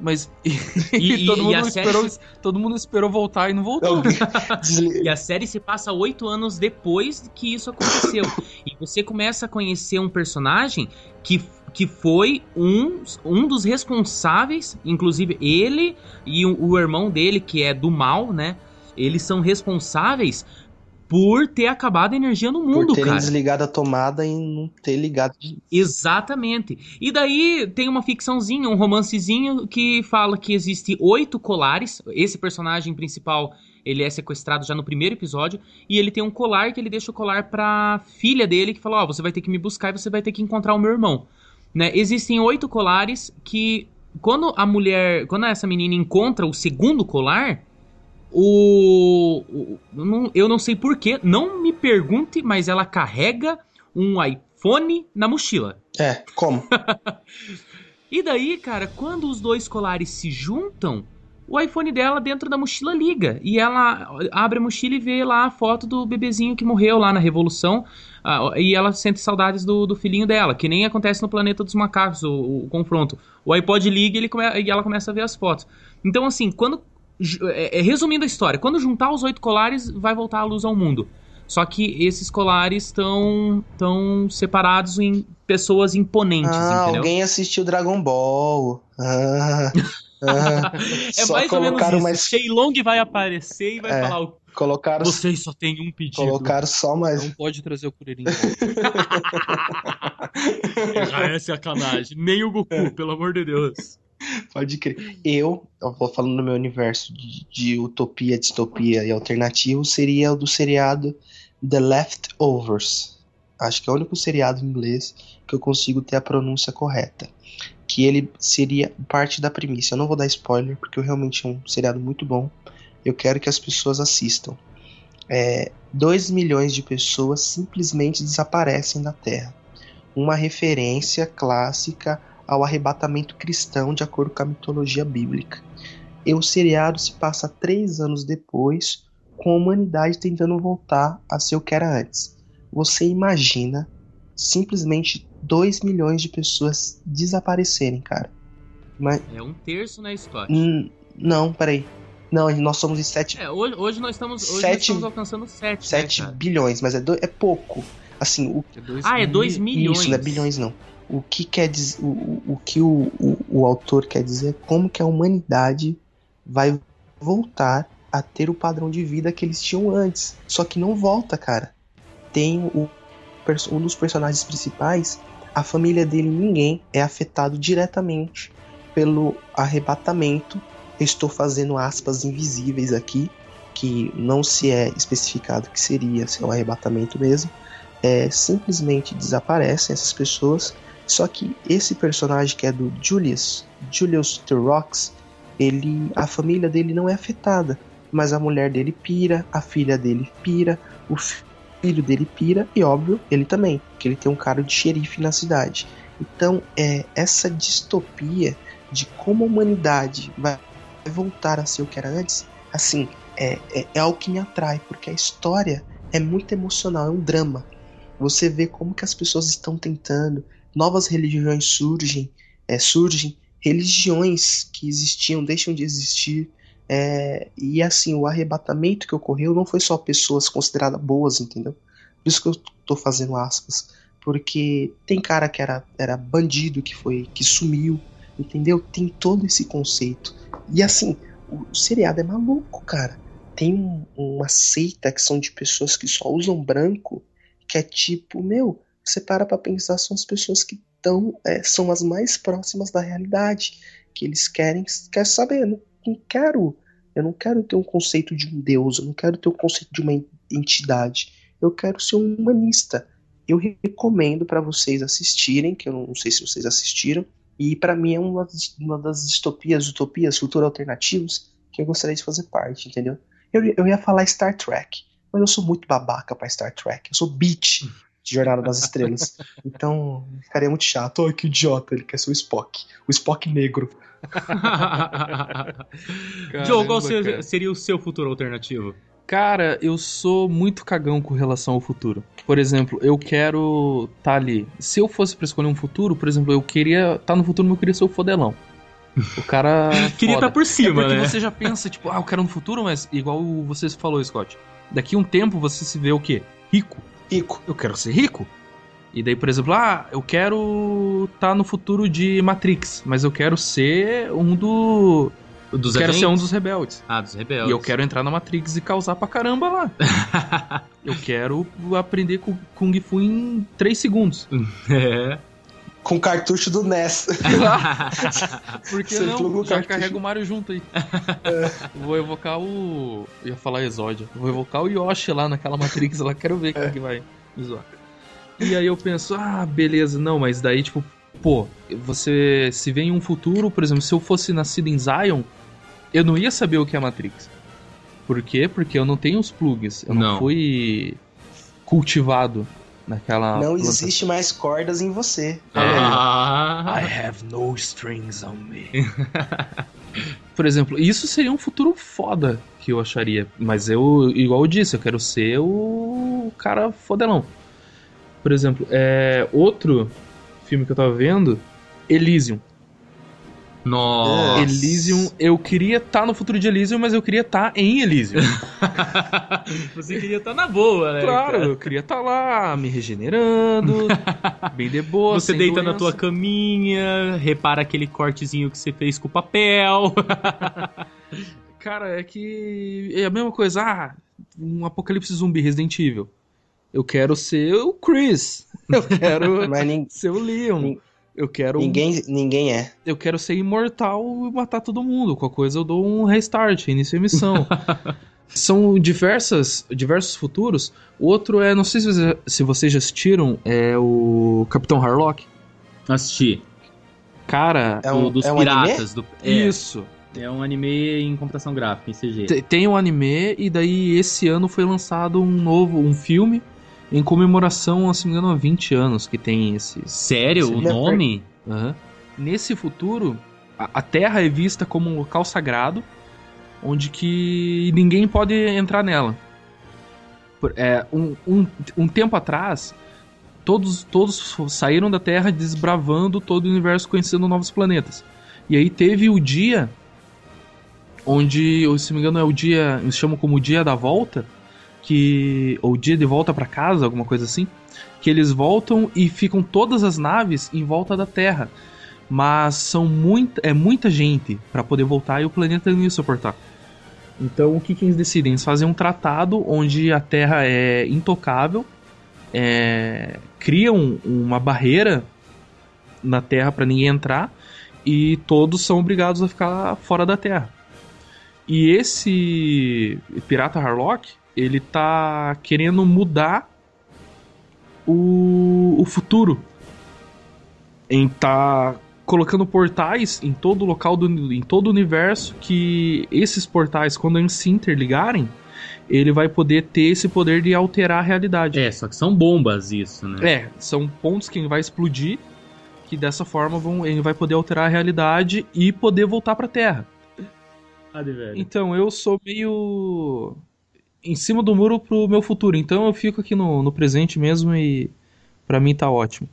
Mas (laughs) e, E- e- todo, e mundo a série esperou, todo mundo esperou voltar e não voltou. (laughs) E a série se passa oito anos depois que isso aconteceu. (coughs) e você começa a conhecer um personagem que, que foi um, um dos responsáveis, inclusive ele e o, o irmão dele, que é do mal, né? Eles são responsáveis por ter acabado a energia no Por mundo, terem cara. desligado a tomada e não ter ligado. de- Exatamente. E daí tem uma ficçãozinha, um romancezinho que fala que existe oito colares. Esse personagem principal, ele é sequestrado já no primeiro episódio e ele tem um colar que ele deixa o colar pra filha dele que fala: "Ó, você vai ter que me buscar e você vai ter que encontrar o meu irmão". Né? Existem oito colares que quando a mulher, quando essa menina encontra o segundo colar, o, o- não- eu não sei porquê, não me pergunte, mas ela carrega um iPhone na mochila. É, como? (laughs) E daí, cara, quando os dois colares se juntam, o iPhone dela dentro da mochila liga. E ela abre a mochila e vê lá a foto do bebezinho que morreu lá na Revolução. Ah, e ela sente saudades do, do filhinho dela, que nem acontece no Planeta dos Macacos, o, o confronto. O iPod liga e, ele come- e ela começa a ver as fotos. Então, assim, quando. é- é, resumindo a história, quando juntar os oito colares, vai voltar a luz ao mundo. Só que esses colares estão tão separados em pessoas imponentes, Ah, entendeu? alguém assistiu Dragon Ball. Ah. (laughs) É Só mais ou menos isso. mais. Sheilong vai aparecer e vai É. falar: Colocaram, vocês só têm um pedido. colocaram só mais. Não pode trazer o Kuririn. (laughs) Já é sacanagem. Nem o Goku, pelo amor de Deus. Pode crer. Eu, eu vou falando no meu universo de, de utopia, distopia e alternativo, seria o do seriado The Leftovers. Acho que é o único seriado em inglês que eu consigo ter a pronúncia correta. Que ele seria parte da premissa. Eu não vou dar spoiler, porque realmente é um seriado muito bom. Eu quero que as pessoas assistam. É, 2 milhões de pessoas simplesmente desaparecem da Terra. Uma referência clássica ao arrebatamento cristão de acordo com a mitologia bíblica. E o seriado se passa três anos depois, com a humanidade tentando voltar a ser o que era antes. Você imagina simplesmente 2 milhões de pessoas desaparecerem, cara. Mas, É um terço, né, Scott? hum, não, peraí. Não, nós somos em 7 É, hoje, hoje nós estamos, hoje nós Sete- estamos alcançando 7. sete né, cara? bilhões, mas é, do- é pouco. Assim, o, Ah, é 2 milhões. isso, não é bilhões não. o que quer dizer, o, o que o, o, o autor quer dizer, como que a humanidade vai voltar a ter o padrão de vida que eles tinham antes. Só que não volta, cara. Tem o, um dos personagens principais, a família dele, ninguém é afetado diretamente pelo arrebatamento. estou fazendo aspas invisíveis aqui, que não se é especificado que seria, se é um arrebatamento mesmo. É, simplesmente desaparecem essas pessoas só que esse personagem que é do Julius, Julius Turrox, ele, a família dele não é afetada, mas a mulher dele pira, a filha dele pira, o filho dele pira e óbvio ele também, que ele tem um cargo de xerife na cidade. Então é essa distopia de como a humanidade vai voltar a ser o que era antes, assim é, é, é algo que me atrai porque a história é muito emocional, é um drama. Você vê como que as pessoas estão tentando novas religiões surgem, é, surgem, religiões que existiam deixam de existir. É, e assim, o arrebatamento que ocorreu não foi só pessoas consideradas boas, entendeu? Por isso que eu tô fazendo aspas. Porque tem cara que era, era bandido que foi que sumiu, entendeu? Tem todo esse conceito. E assim, o, seriado é maluco, cara. Tem um, uma seita que são de pessoas que só usam branco, que é tipo, meu, você para pra pensar, são as pessoas que tão, é, são as mais próximas da realidade, que eles querem, quer saber, não, não quero, eu não quero ter um conceito de um deus, eu não quero ter um conceito de uma entidade, eu quero ser um humanista. Eu recomendo para vocês assistirem, que eu não sei se vocês assistiram, e para mim é uma, uma das distopias, utopias, futuros alternativos que eu gostaria de fazer parte, entendeu? Eu, eu ia falar Star Trek, mas eu sou muito babaca para Star Trek, eu sou bitch de Jornada das Estrelas. (laughs) Então, ficaria muito chato. Ai, que idiota, ele quer ser o Spock. O Spock negro. (laughs) Joe, qual seria o seu futuro alternativo? Cara, eu sou muito cagão com relação ao futuro. Por exemplo, eu quero estar tá ali. Se eu fosse pra escolher um futuro, por exemplo, eu queria estar tá no futuro, mas eu queria ser o fodelão. O cara. (laughs) queria estar tá por cima, é porque né? você já pensa, tipo, ah, eu quero no futuro, mas igual você falou, Scott. Daqui um tempo você se vê o quê? Rico. Rico. Eu quero ser rico. E daí, por exemplo, ah, eu quero estar tá no futuro de Matrix, mas eu quero ser um do. Dos quero ser um dos rebeldes. Ah, dos rebeldes. E eu quero entrar na Matrix e causar pra caramba lá. (laughs) eu quero aprender com Kung Fu em 3 segundos. (laughs) É. Com cartucho do NES. (laughs) Porque Você não? Já carrega o Mario junto aí. É. Vou evocar o. Eu ia falar Exódio. Vou evocar o Yoshi lá naquela Matrix lá. Quero ver quem é. que vai me zoar. E aí eu penso, ah, beleza, não, mas daí, tipo, pô, você se vê em um futuro, por exemplo, se eu fosse nascido em Zion, eu não ia saber o que é Matrix. Por quê? Porque eu não tenho os plugs. Eu não, não fui cultivado naquela. Não planta... existe mais cordas em você. Ah, I have no strings on me. (laughs) Por exemplo, isso seria um futuro foda que eu acharia. Mas eu, igual eu disse, eu quero ser o cara fodelão. Por exemplo, é, outro filme que eu tava vendo, Elysium. Nossa. Elysium, eu queria estar tá no futuro de Elysium, mas eu queria estar tá em Elysium. (laughs) Você queria estar tá na boa, né? Claro, cara? eu queria estar tá lá, me regenerando, (laughs) bem de boa. Você deita doença. na tua caminha, repara aquele cortezinho que você fez com o papel. (laughs) cara, é que é a mesma coisa. Ah, um apocalipse zumbi Resident Evil. Eu quero ser o Chris. Eu quero (laughs) ser o Leon. Eu quero. Ninguém, ninguém é. Eu quero ser imortal e matar todo mundo. Qualquer coisa eu dou um restart, inicio a missão. (laughs) São diversas, diversos futuros. O outro é, não sei se, se vocês já assistiram, é o Capitão Harlock. Assisti. Cara, é um, dos é um piratas. Do, é, Isso. É um anime em computação gráfica, em CG. Tem um anime, e daí esse ano foi lançado um novo, um filme em comemoração, se não me engano, a 20 anos que tem esse. Sério? Esse o nome? Uhum. Nesse futuro, a, a Terra é vista como um local sagrado, onde que ninguém pode entrar nela. É, um, um, um tempo atrás, todos, todos saíram da Terra desbravando todo o universo, conhecendo novos planetas. E aí teve o dia onde, se não me engano, é o dia, eles chamam como o dia da volta, que ou dia de volta para casa, alguma coisa assim, que eles voltam e ficam todas as naves em volta da Terra. Mas são muita, é muita gente para poder voltar e o planeta não ia suportar. Então o que, que eles decidem? Eles fazem um tratado onde a Terra é intocável, é, criam uma barreira na Terra para ninguém entrar e todos são obrigados a ficar fora da Terra. E esse pirata Harlock, ele tá querendo mudar o, o futuro. Em tá colocando portais em todo local do, em todo o universo que esses portais quando eles se interligarem, ele vai poder ter esse poder de alterar a realidade. É, só que são bombas isso, né? É, são pontos que ele vai explodir que dessa forma vão, ele vai poder alterar a realidade e poder voltar para a Terra. Então, eu sou meio em cima do muro pro meu futuro. Então eu fico aqui no, no presente mesmo e para mim tá ótimo.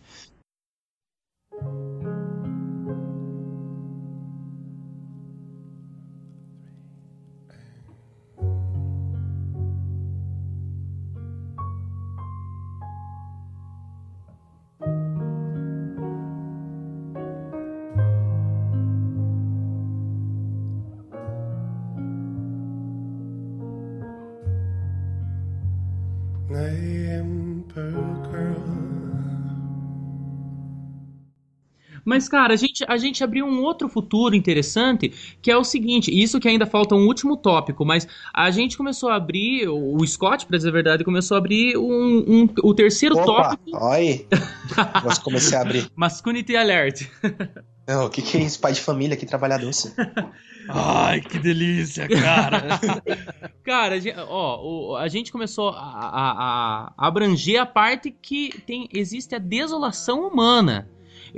Mas, cara, a gente, a gente abriu um outro futuro interessante, que é o seguinte, isso que ainda falta um último tópico, mas a gente começou a abrir, o Scott, pra dizer a verdade, começou a abrir um, um o terceiro Opa, tópico. Olha Nós (laughs) comecei a abrir. Masculinity Alert. Não, o que, que é isso? Pai de família, que trabalhador. (laughs) Ai, que delícia, cara. (laughs) cara, a gente, ó, a gente começou a, a, a abranger a parte que tem, existe a desolação humana.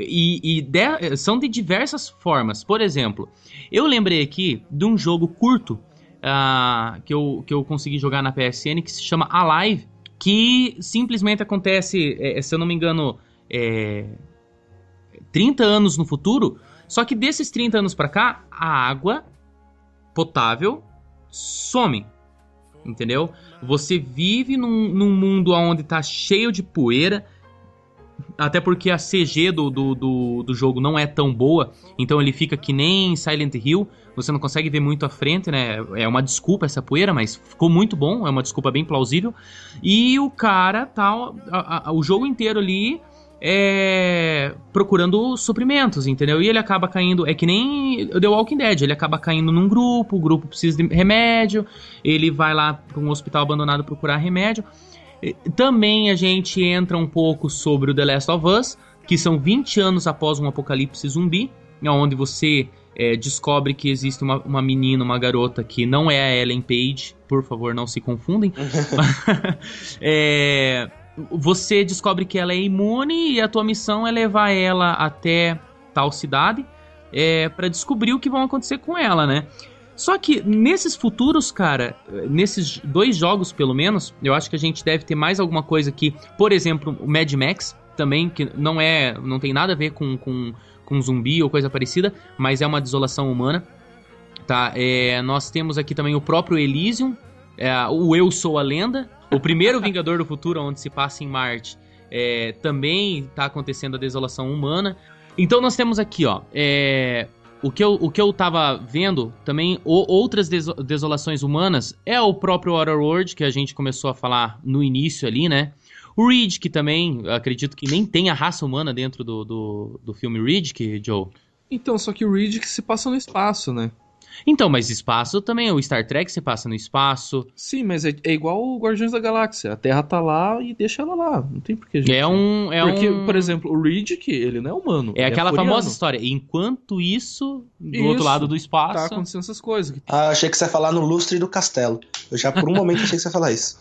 E, e de, são de diversas formas. Por exemplo, eu lembrei aqui de um jogo curto uh, que, eu, que eu consegui jogar na PSN que se chama Alive, que simplesmente acontece, é, se eu não me engano, é, 30 anos no futuro. Só que desses 30 anos para cá, a água potável some. Entendeu? Você vive num, num mundo onde tá cheio de poeira, até porque a CG do, do, do, do, jogo não é tão boa, então ele fica que nem Silent Hill, você não consegue ver muito à frente, né? É uma desculpa essa poeira, mas ficou muito bom, é uma desculpa bem plausível. E o cara tá. A, a, o jogo inteiro ali é, procurando suprimentos, entendeu? E ele acaba caindo, é que nem The Walking Dead, ele acaba caindo num grupo, o grupo precisa de remédio, ele vai lá para um hospital abandonado procurar remédio. Também a gente entra um pouco sobre o The Last of Us, que são 20 anos após um apocalipse zumbi, onde você é, descobre que existe uma, uma menina, uma garota que não é a Ellen Page, por favor, não se confundem. (laughs) (laughs) é, você descobre que ela é imune e a tua missão é levar ela até tal cidade é, para descobrir o que vai acontecer com ela, né? Só que nesses futuros, cara, nesses dois jogos pelo menos, eu acho que a gente deve ter mais alguma coisa aqui. Por exemplo, o Mad Max também, que não é, não tem nada a ver com, com, com zumbi ou coisa parecida, mas é uma desolação humana. Tá? É, nós temos aqui também o próprio Elysium, é, o Eu Sou a Lenda, o primeiro (laughs) Vingador do Futuro, onde se passa em Marte. É, também está acontecendo a desolação humana. Então nós temos aqui, ó, é, o que eu, o que eu tava vendo também, o, outras desolações humanas, é o próprio Waterworld, que a gente começou a falar no início ali, né? O Reed, que também, acredito que nem tem a raça humana dentro do, do, do filme Reed, que, Joe. Então, só que o Reed que se passa no espaço, né? Então, mas espaço também, o Star Trek se passa no espaço. Sim, mas é, é igual o Guardiões da Galáxia. A Terra tá lá e deixa ela lá. Não tem porquê, gente. É um. É Porque, um... por exemplo, o Riddick, ele não é humano. É aquela é famosa história. Enquanto isso, do isso, outro lado do espaço. Tá acontecendo essas coisas. Ah, achei que você ia falar no lustre do castelo. Eu já por um momento achei que você ia falar isso.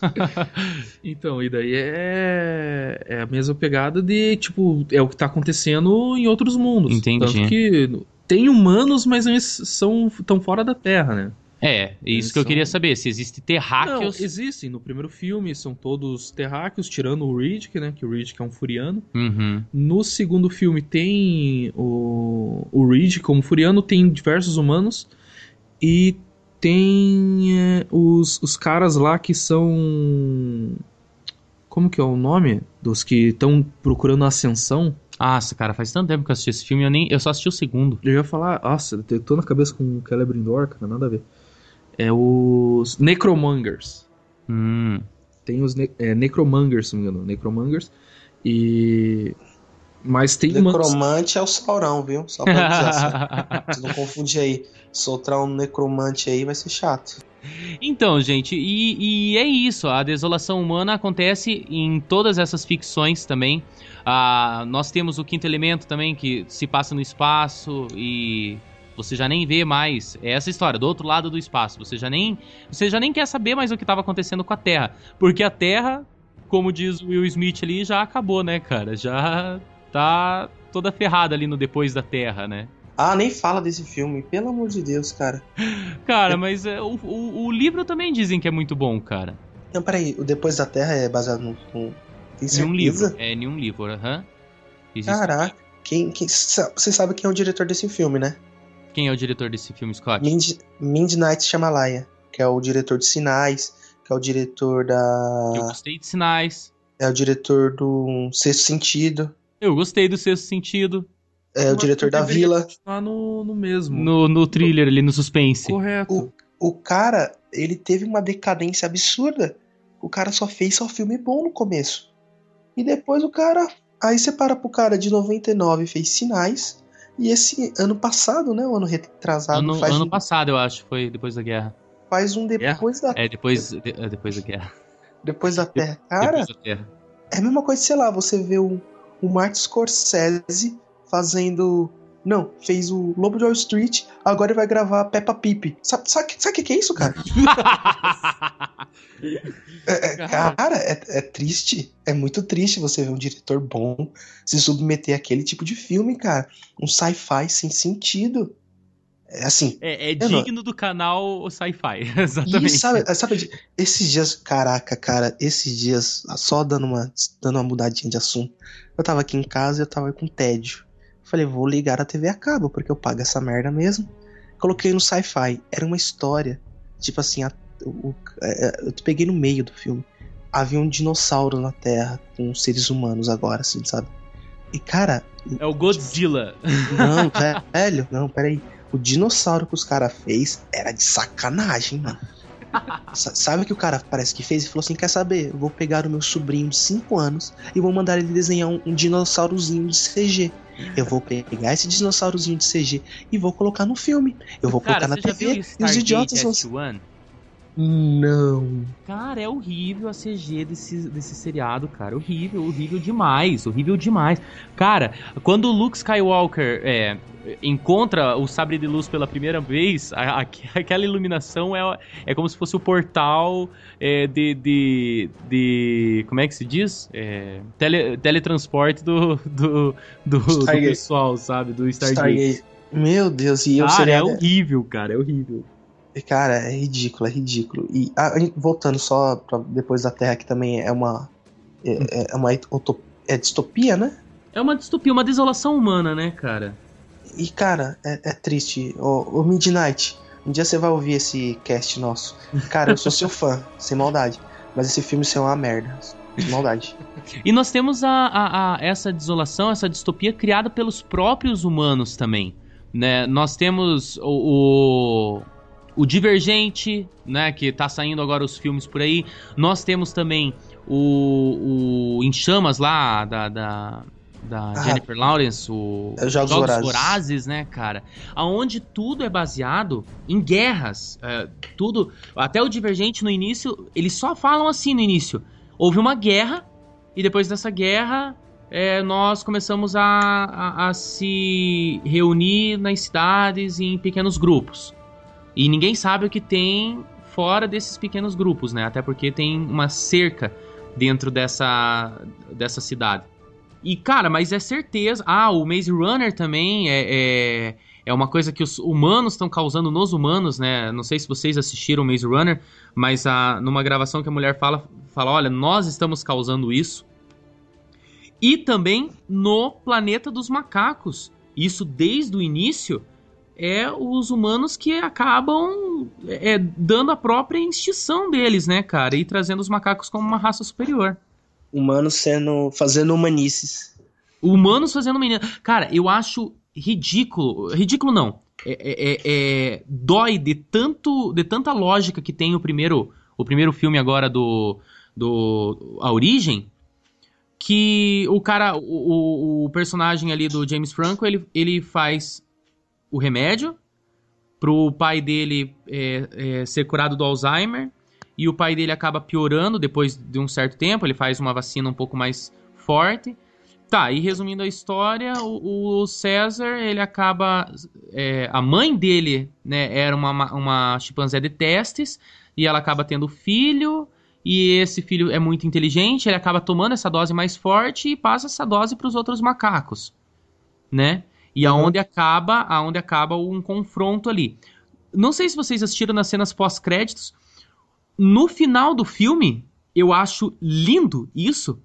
(laughs) então, e daí é. É a mesma pegada de, tipo, é o que tá acontecendo em outros mundos. Entendi. Tanto que tem humanos, mas eles são tão fora da Terra, né? É, isso eles que eu são... queria saber, se existe terráqueos... Não, existem. No primeiro filme são todos terráqueos, tirando o Riddick, né? Que o Riddick é um furiano. Uhum. No segundo filme tem o, o Riddick como furiano, tem diversos humanos. E tem é, os, os caras lá que são. Como que é o nome? Dos que estão procurando ascensão. Nossa, cara, faz tanto tempo que eu assisti esse filme, eu, nem, eu só assisti o segundo. Eu ia falar, nossa, eu tô na cabeça com o Celebrimbor, cara, nada a ver. É os Necromongers. Hum. Tem os ne é, Necromongers, se não me engano. Necromongers. E. Mas tem uma. Necromante é o Saurão, viu? Só pra dizer assim. (laughs) Você não confunde aí. Soltar um necromante aí vai ser chato. Então, gente, e, e, é isso. A desolação humana acontece em todas essas ficções também. Ah, nós temos o quinto elemento também, que se passa no espaço e você já nem vê mais é essa história do outro lado do espaço. Você já nem você já nem quer saber mais o que estava acontecendo com a Terra, porque a Terra, como diz o Will Smith ali, já acabou, né, cara? Já tá toda ferrada ali no depois da Terra, né? Ah, nem fala desse filme, pelo amor de Deus, cara. (laughs) Cara, mas é, o, o, o, livro também dizem que é muito bom, cara. Não, peraí, o Depois da Terra é baseado no. no... Tem certeza? livro. É, nenhum livro, aham. Uhum. Caraca, quem, quem, você sabe quem é o diretor desse filme, né? Quem é o diretor desse filme, Scott? Mind, Midnight Shyamalan, que é o diretor de Sinais, que é o diretor da... Eu gostei de Sinais. É o diretor do Sexto Sentido. Eu gostei do Sexto Sentido. É o diretor da Vila. Tá no, no mesmo. No, no thriller ali, no suspense. Correto. O, o cara, ele teve uma decadência absurda. O cara só fez só filme bom no começo. E depois o cara. Aí você para pro cara de 99 fez sinais. E esse ano passado, né? O ano retrasado. Ano, faz ano um, passado, eu acho, foi depois da guerra. Faz um depois da. É, depois, de, é, depois da guerra. Depois da Terra. Cara, depois da terra. é a mesma coisa, sei lá, você vê o, o Martin Scorsese fazendo. Não, fez o Lobo de Wall Street, agora ele vai gravar Peppa Pig. Sabe, sabe, sabe o que, que é isso, cara? (laughs) é, é, cara, é, é, triste. É muito triste você ver um diretor bom se submeter àquele tipo de filme, cara. Um sci-fi sem sentido. É assim. É, é digno não... do canal sci-fi, (laughs) exatamente. E sabe, sabe, esses dias, caraca, cara, esses dias, só dando uma, dando uma mudadinha de assunto. Eu tava aqui em casa e eu tava com tédio. Falei, vou ligar a TV a cabo, porque eu pago essa merda mesmo. Coloquei no sci-fi. Era uma história. Tipo assim, a, o, é, é, eu peguei no meio do filme. Havia um dinossauro na Terra com seres humanos agora, assim, sabe? E cara. É o Godzilla. Não, (laughs) velho, não, peraí. O dinossauro que os caras fez era de sacanagem, mano. (laughs) Sabe o que o cara parece que fez? Ele falou assim: Quer saber? Eu vou pegar o meu sobrinho de 5 anos e vou mandar ele desenhar um, um dinossaurozinho de CG. Eu vou pegar esse dinossaurozinho de CG e vou colocar no filme. Eu vou cara, colocar na TV e os idiotas vão. Não. Cara, é horrível a CG desse, desse seriado, cara. Horrível, horrível demais. Horrível demais. Cara, quando o Luke Skywalker é, encontra o sabre de luz pela primeira vez, a, a, (laughs) aquela iluminação é, é como se fosse o portal é, de, de, de. Como é que se diz? É, tele, teletransporte do, do, do, do, pessoal, sabe? Do Stargate. Stargate. Meu Deus, e eu Cara, é horrível, cara, é horrível. Cara, é ridículo, é ridículo. E ah, voltando só pra depois da Terra, que também é uma. É, é uma utopia, é distopia, né? É uma distopia, uma desolação humana, né, cara? E, cara, é, é triste. O, o Midnight, um dia você vai ouvir esse cast nosso. Cara, eu sou seu fã, (laughs) sem maldade. Mas esse filme é uma merda. Sem maldade. (laughs) e nós temos a, a, a, essa desolação, essa distopia criada pelos próprios humanos também. Né? Nós temos o, o o Divergente, né, que tá saindo agora os filmes por aí. Nós temos também o, o Em Chamas lá, da, da, da ah, Jennifer Lawrence, o é Jogos, Jogos Vorazes. Vorazes, né, cara? Aonde tudo é baseado em guerras. É, tudo. Até o Divergente no início, eles só falam assim no início. Houve uma guerra, e depois dessa guerra, é, nós começamos a, a, a, se reunir nas cidades em pequenos grupos. E ninguém sabe o que tem fora desses pequenos grupos, né? Até porque tem uma cerca dentro dessa, dessa cidade. E, cara, mas é certeza. Ah, o Maze Runner também é, é, é uma coisa que os humanos estão causando nos humanos, né? Não sei se vocês assistiram o Maze Runner, mas a, numa gravação que a mulher fala, fala: olha, nós estamos causando isso. E também no planeta dos macacos. Isso desde o início é os humanos que acabam é, dando a própria extinção deles, né, cara? E trazendo os macacos como uma raça superior. Humanos sendo. fazendo humanices. Humanos fazendo menina. Cara, eu acho ridículo. Ridículo não. É, é, é, é, dói de tanto de tanta lógica que tem o primeiro o primeiro filme agora do do a origem que o cara o, o personagem ali do James Franco ele, ele faz o remédio pro pai dele é, é, ser curado do Alzheimer e o pai dele acaba piorando depois de um certo tempo ele faz uma vacina um pouco mais forte Tá, e resumindo a história, o, o César, ele acaba. É, a mãe dele, né, era uma, uma chimpanzé de testes, e ela acaba tendo filho, e esse filho é muito inteligente, ele acaba tomando essa dose mais forte e passa essa dose para os outros macacos, né? E aonde acaba, aonde acaba um confronto ali. Não sei se vocês assistiram nas cenas pós-créditos. No final do filme, eu acho lindo isso,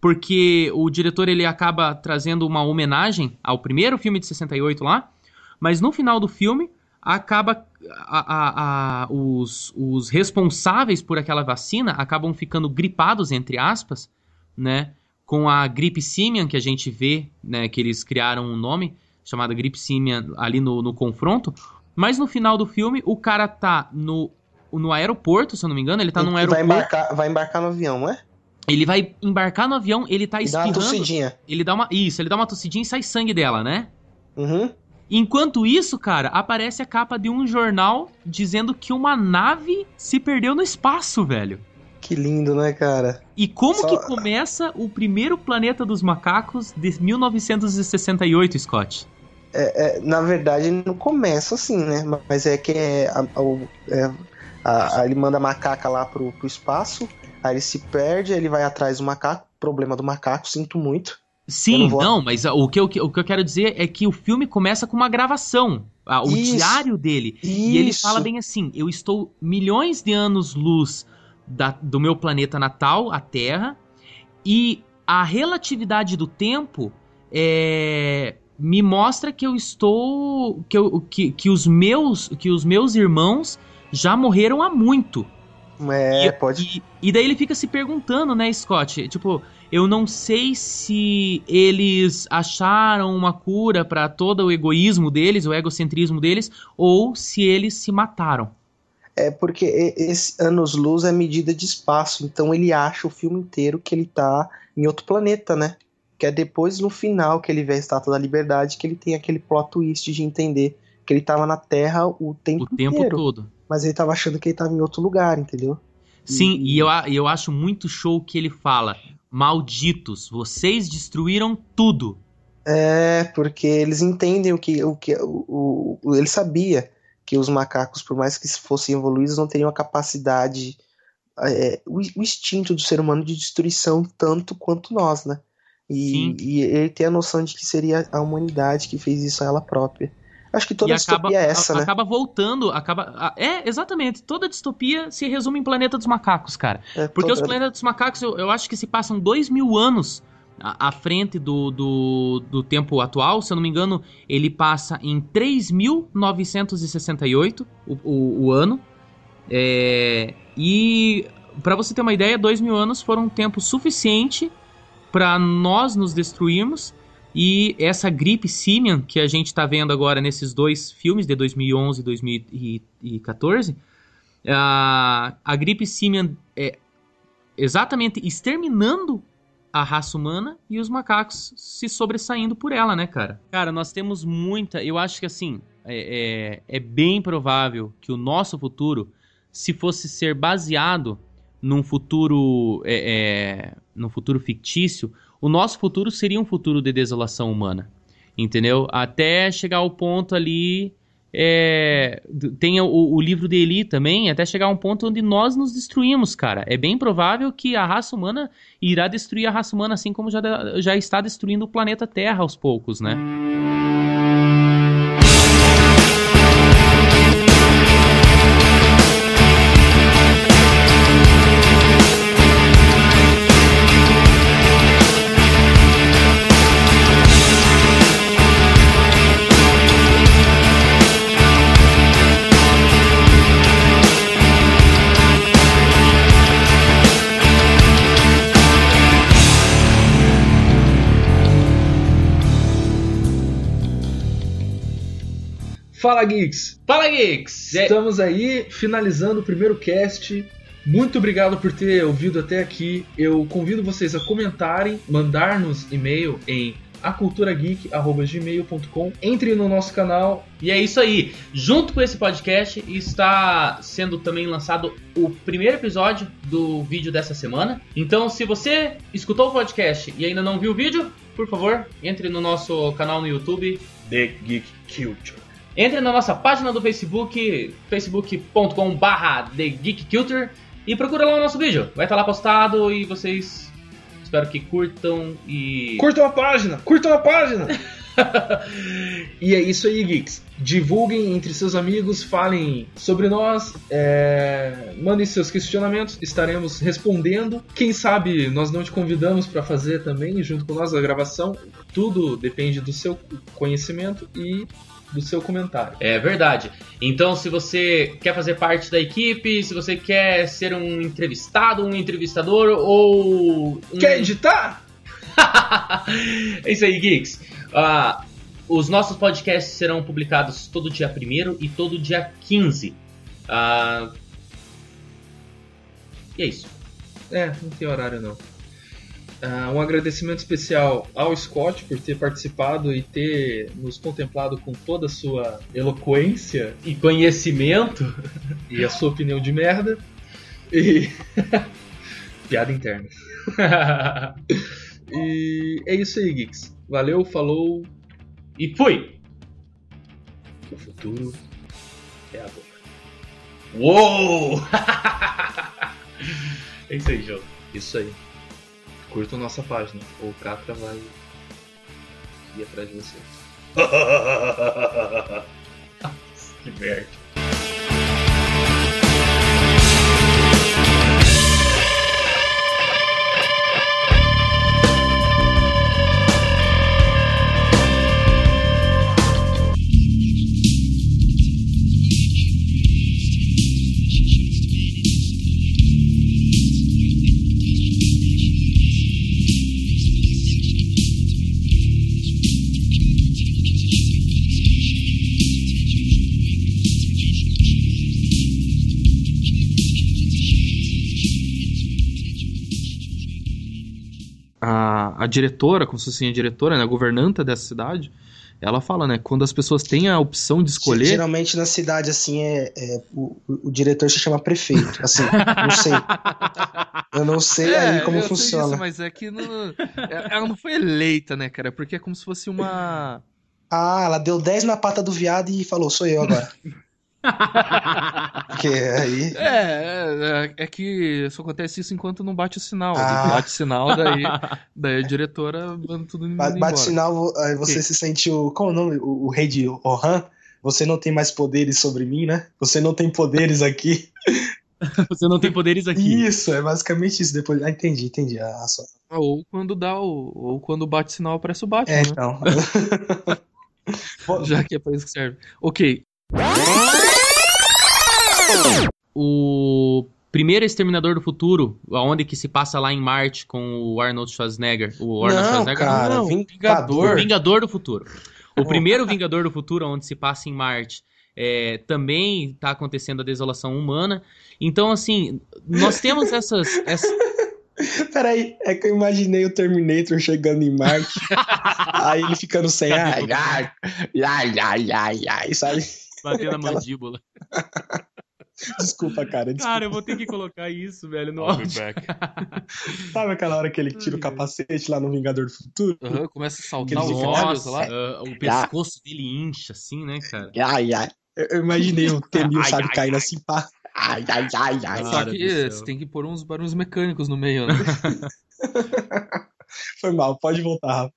porque o diretor ele acaba trazendo uma homenagem ao primeiro filme de 68 lá, mas no final do filme acaba a, a, a, os, os responsáveis por aquela vacina acabam ficando gripados entre aspas, né, com a gripe simian que a gente vê, né, que eles criaram um nome chamado gripe simian ali no, no confronto, mas no final do filme o cara tá no no aeroporto, se eu não me engano, ele tá num aeroporto. Vai embarcar, vai embarcar no avião, não é? Ele vai embarcar no avião, ele tá espirrando. Dá uma tossidinha. Ele dá uma. Isso, ele dá uma tossidinha e sai sangue dela, né? Uhum. Enquanto isso, cara, aparece a capa de um jornal dizendo que uma nave se perdeu no espaço, velho. Que lindo, né, cara? E como Só... que começa o primeiro planeta dos macacos de 1968, Scott? É, é, na verdade, não começa assim, né? Mas é que é, a, a, é, a, ele manda a macaca lá pro, pro espaço Aí ele se perde, ele vai atrás do macaco. Problema do macaco, sinto muito. Sim, não, não, mas o que, eu, o que eu quero dizer é que o filme começa com uma gravação. o Isso. diário dele. Isso. E ele fala bem assim: eu estou milhões de anos-luz do meu planeta natal, a Terra, e a relatividade do tempo é, me mostra que eu estou. Que, eu, que, que, os meus, que os meus irmãos já morreram há muito. É, e, pode. E, e, daí ele fica se perguntando, né, Scott? Tipo, eu não sei se eles acharam uma cura para todo o egoísmo deles, o egocentrismo deles, ou se eles se mataram. É porque esse anos-luz é medida de espaço, então ele acha o filme inteiro que ele tá em outro planeta, né? Que é depois, no final, que ele vê a Estátua da Liberdade, que ele tem aquele plot twist de entender que ele tava na Terra o tempo, o tempo inteiro. todo mas ele tava achando que ele tava em outro lugar, entendeu? Sim, e, e eu, eu acho muito show que ele fala: Malditos, vocês destruíram tudo. É, porque eles entendem o que. O que o, o, ele sabia que os macacos, por mais que fossem evoluídos, não teriam a capacidade, é, o, o, instinto do ser humano de destruição tanto quanto nós, né? E, e, ele tem a noção de que seria a humanidade que fez isso a ela própria. Acho que toda e distopia acaba, é essa, a, né? Acaba voltando, acaba. É, exatamente. Toda distopia se resume em Planeta dos Macacos, cara. É, Porque toda... os Planetas dos Macacos, eu, eu acho que se passam dois mil anos à, à frente do, do, do tempo atual. Se eu não me engano, ele passa em 3.968 o, o, o ano. É, e para você ter uma ideia, dois mil anos foram um tempo suficiente para nós nos destruirmos e essa gripe simian que a gente está vendo agora nesses dois filmes de 2011 e 2014, a, gripe simian é exatamente exterminando a raça humana e os macacos se sobressaindo por ela, né, cara? Cara, nós temos muita. Eu acho que assim é, é, é bem provável que o nosso futuro, se fosse ser baseado num futuro é, é, num futuro fictício, o nosso futuro seria um futuro de desolação humana, entendeu? Até chegar ao ponto ali é, tem o, o, livro de Eli também, até chegar a um ponto onde nós nos destruímos, cara. É bem provável que a raça humana irá destruir a raça humana, assim como já, já está destruindo o planeta Terra aos poucos, né? Fala Geeks! Fala, Geeks! Estamos aí finalizando o primeiro cast. Muito obrigado por ter ouvido até aqui. Eu convido vocês a comentarem, mandar-nos e-mail em aculturageek.gmail.com. Entre no nosso canal. E é isso aí. Junto com esse podcast está sendo também lançado o primeiro episódio do vídeo dessa semana. Então, se você escutou o podcast e ainda não viu o vídeo, por favor, entre no nosso canal no YouTube, The Geek Culture. Entre na nossa página do Facebook, facebook.com/barra The Geek Culture e procura lá o nosso vídeo. Vai estar lá postado e vocês espero que curtam e (laughs) Curtam a página! Curtam a página! (laughs) e é isso aí, Geeks. Divulguem entre seus amigos, falem sobre nós, é, mandem seus questionamentos, estaremos respondendo. Quem sabe nós não te convidamos para fazer também, junto com nós, a gravação. Tudo depende do seu conhecimento e do seu comentário. É verdade. Então, se você quer fazer parte da equipe, se você quer ser um entrevistado, um entrevistador ou. Um... Quer editar? (laughs) é isso aí, Geeks. Ah, os nossos podcasts serão publicados todo dia 1 e todo dia 15. Ah, e é isso. É, não tem horário não. Ah, um agradecimento especial ao Scott por ter participado e ter nos contemplado com toda a sua eloquência E conhecimento. (laughs) e a sua opinião de merda. E. (laughs) Piada interna. (laughs) E é isso aí, Geeks. Valeu, falou. e fui! O futuro é agora. Uou! é isso aí, jogo. Isso aí. Curtam nossa página. Ou o Catra vai ir atrás de você. (laughs) que merda. A, a diretora, como se fosse a diretora, né, a governanta dessa cidade, ela fala, né? Quando as pessoas têm a opção de escolher. Geralmente na cidade, assim, é, é- o, o- diretor se chama prefeito. Assim, não sei. Eu não sei aí como É, eu sei funciona. isso, mas é que não- é- ela não foi eleita, né, cara? Porque é como se fosse uma. Ah, ela deu 10 na pata do viado e falou, sou eu agora. Porque aí. É, é, é que só acontece isso enquanto não bate o sinal. Ah. Bate o sinal, daí, daí a diretora manda tudo Ba- embora. Bate sinal, aí você se sente o. Como é o nome? O, o rei de Rohan. Você não tem mais poderes sobre mim, né? Você não tem poderes aqui. (laughs) Você não tem poderes aqui. Isso, é basicamente isso. Depois. Ah, entendi, entendi. A, a sua... Ou quando dá o. Ou quando bate sinal aparece o Batman, É, né? então. (laughs) (laughs) Já que é pra isso que serve. Ok. O primeiro Exterminador do Futuro, onde que se passa lá em Marte com o Arnold Schwarzenegger. O Arnold Não, Schwarzenegger cara, não, Vingador. O Vingador do Futuro. O primeiro Vingador do Futuro, onde se passa em Marte, é, também está acontecendo a desolação humana. Então, assim, nós temos essas. essas... (laughs) Peraí, é que eu imaginei o Terminator chegando em Marte. (laughs) aí ele ficando sem ar. Ai, ai, ai, ai, ai, sabe? Batendo a mandíbula. (laughs) (laughs) Desculpa, cara. Desculpa. Cara, eu vou ter que colocar isso, velho, no I'll áudio. (laughs) Sabe aquela hora que ele tira o capacete lá no Vingador do Futuro? Aham, começa a saltar os olhos lá. Ah, o pescoço dele incha, assim, né, cara? Ai, ai. Eu, imaginei o (laughs) Temil, sabe, ai, caindo ai. assim, pá. Ai, ai, ai, ai. Só que você tem que pôr uns barulhos mecânicos no meio, né? Foi mal, pode voltar, Rafa.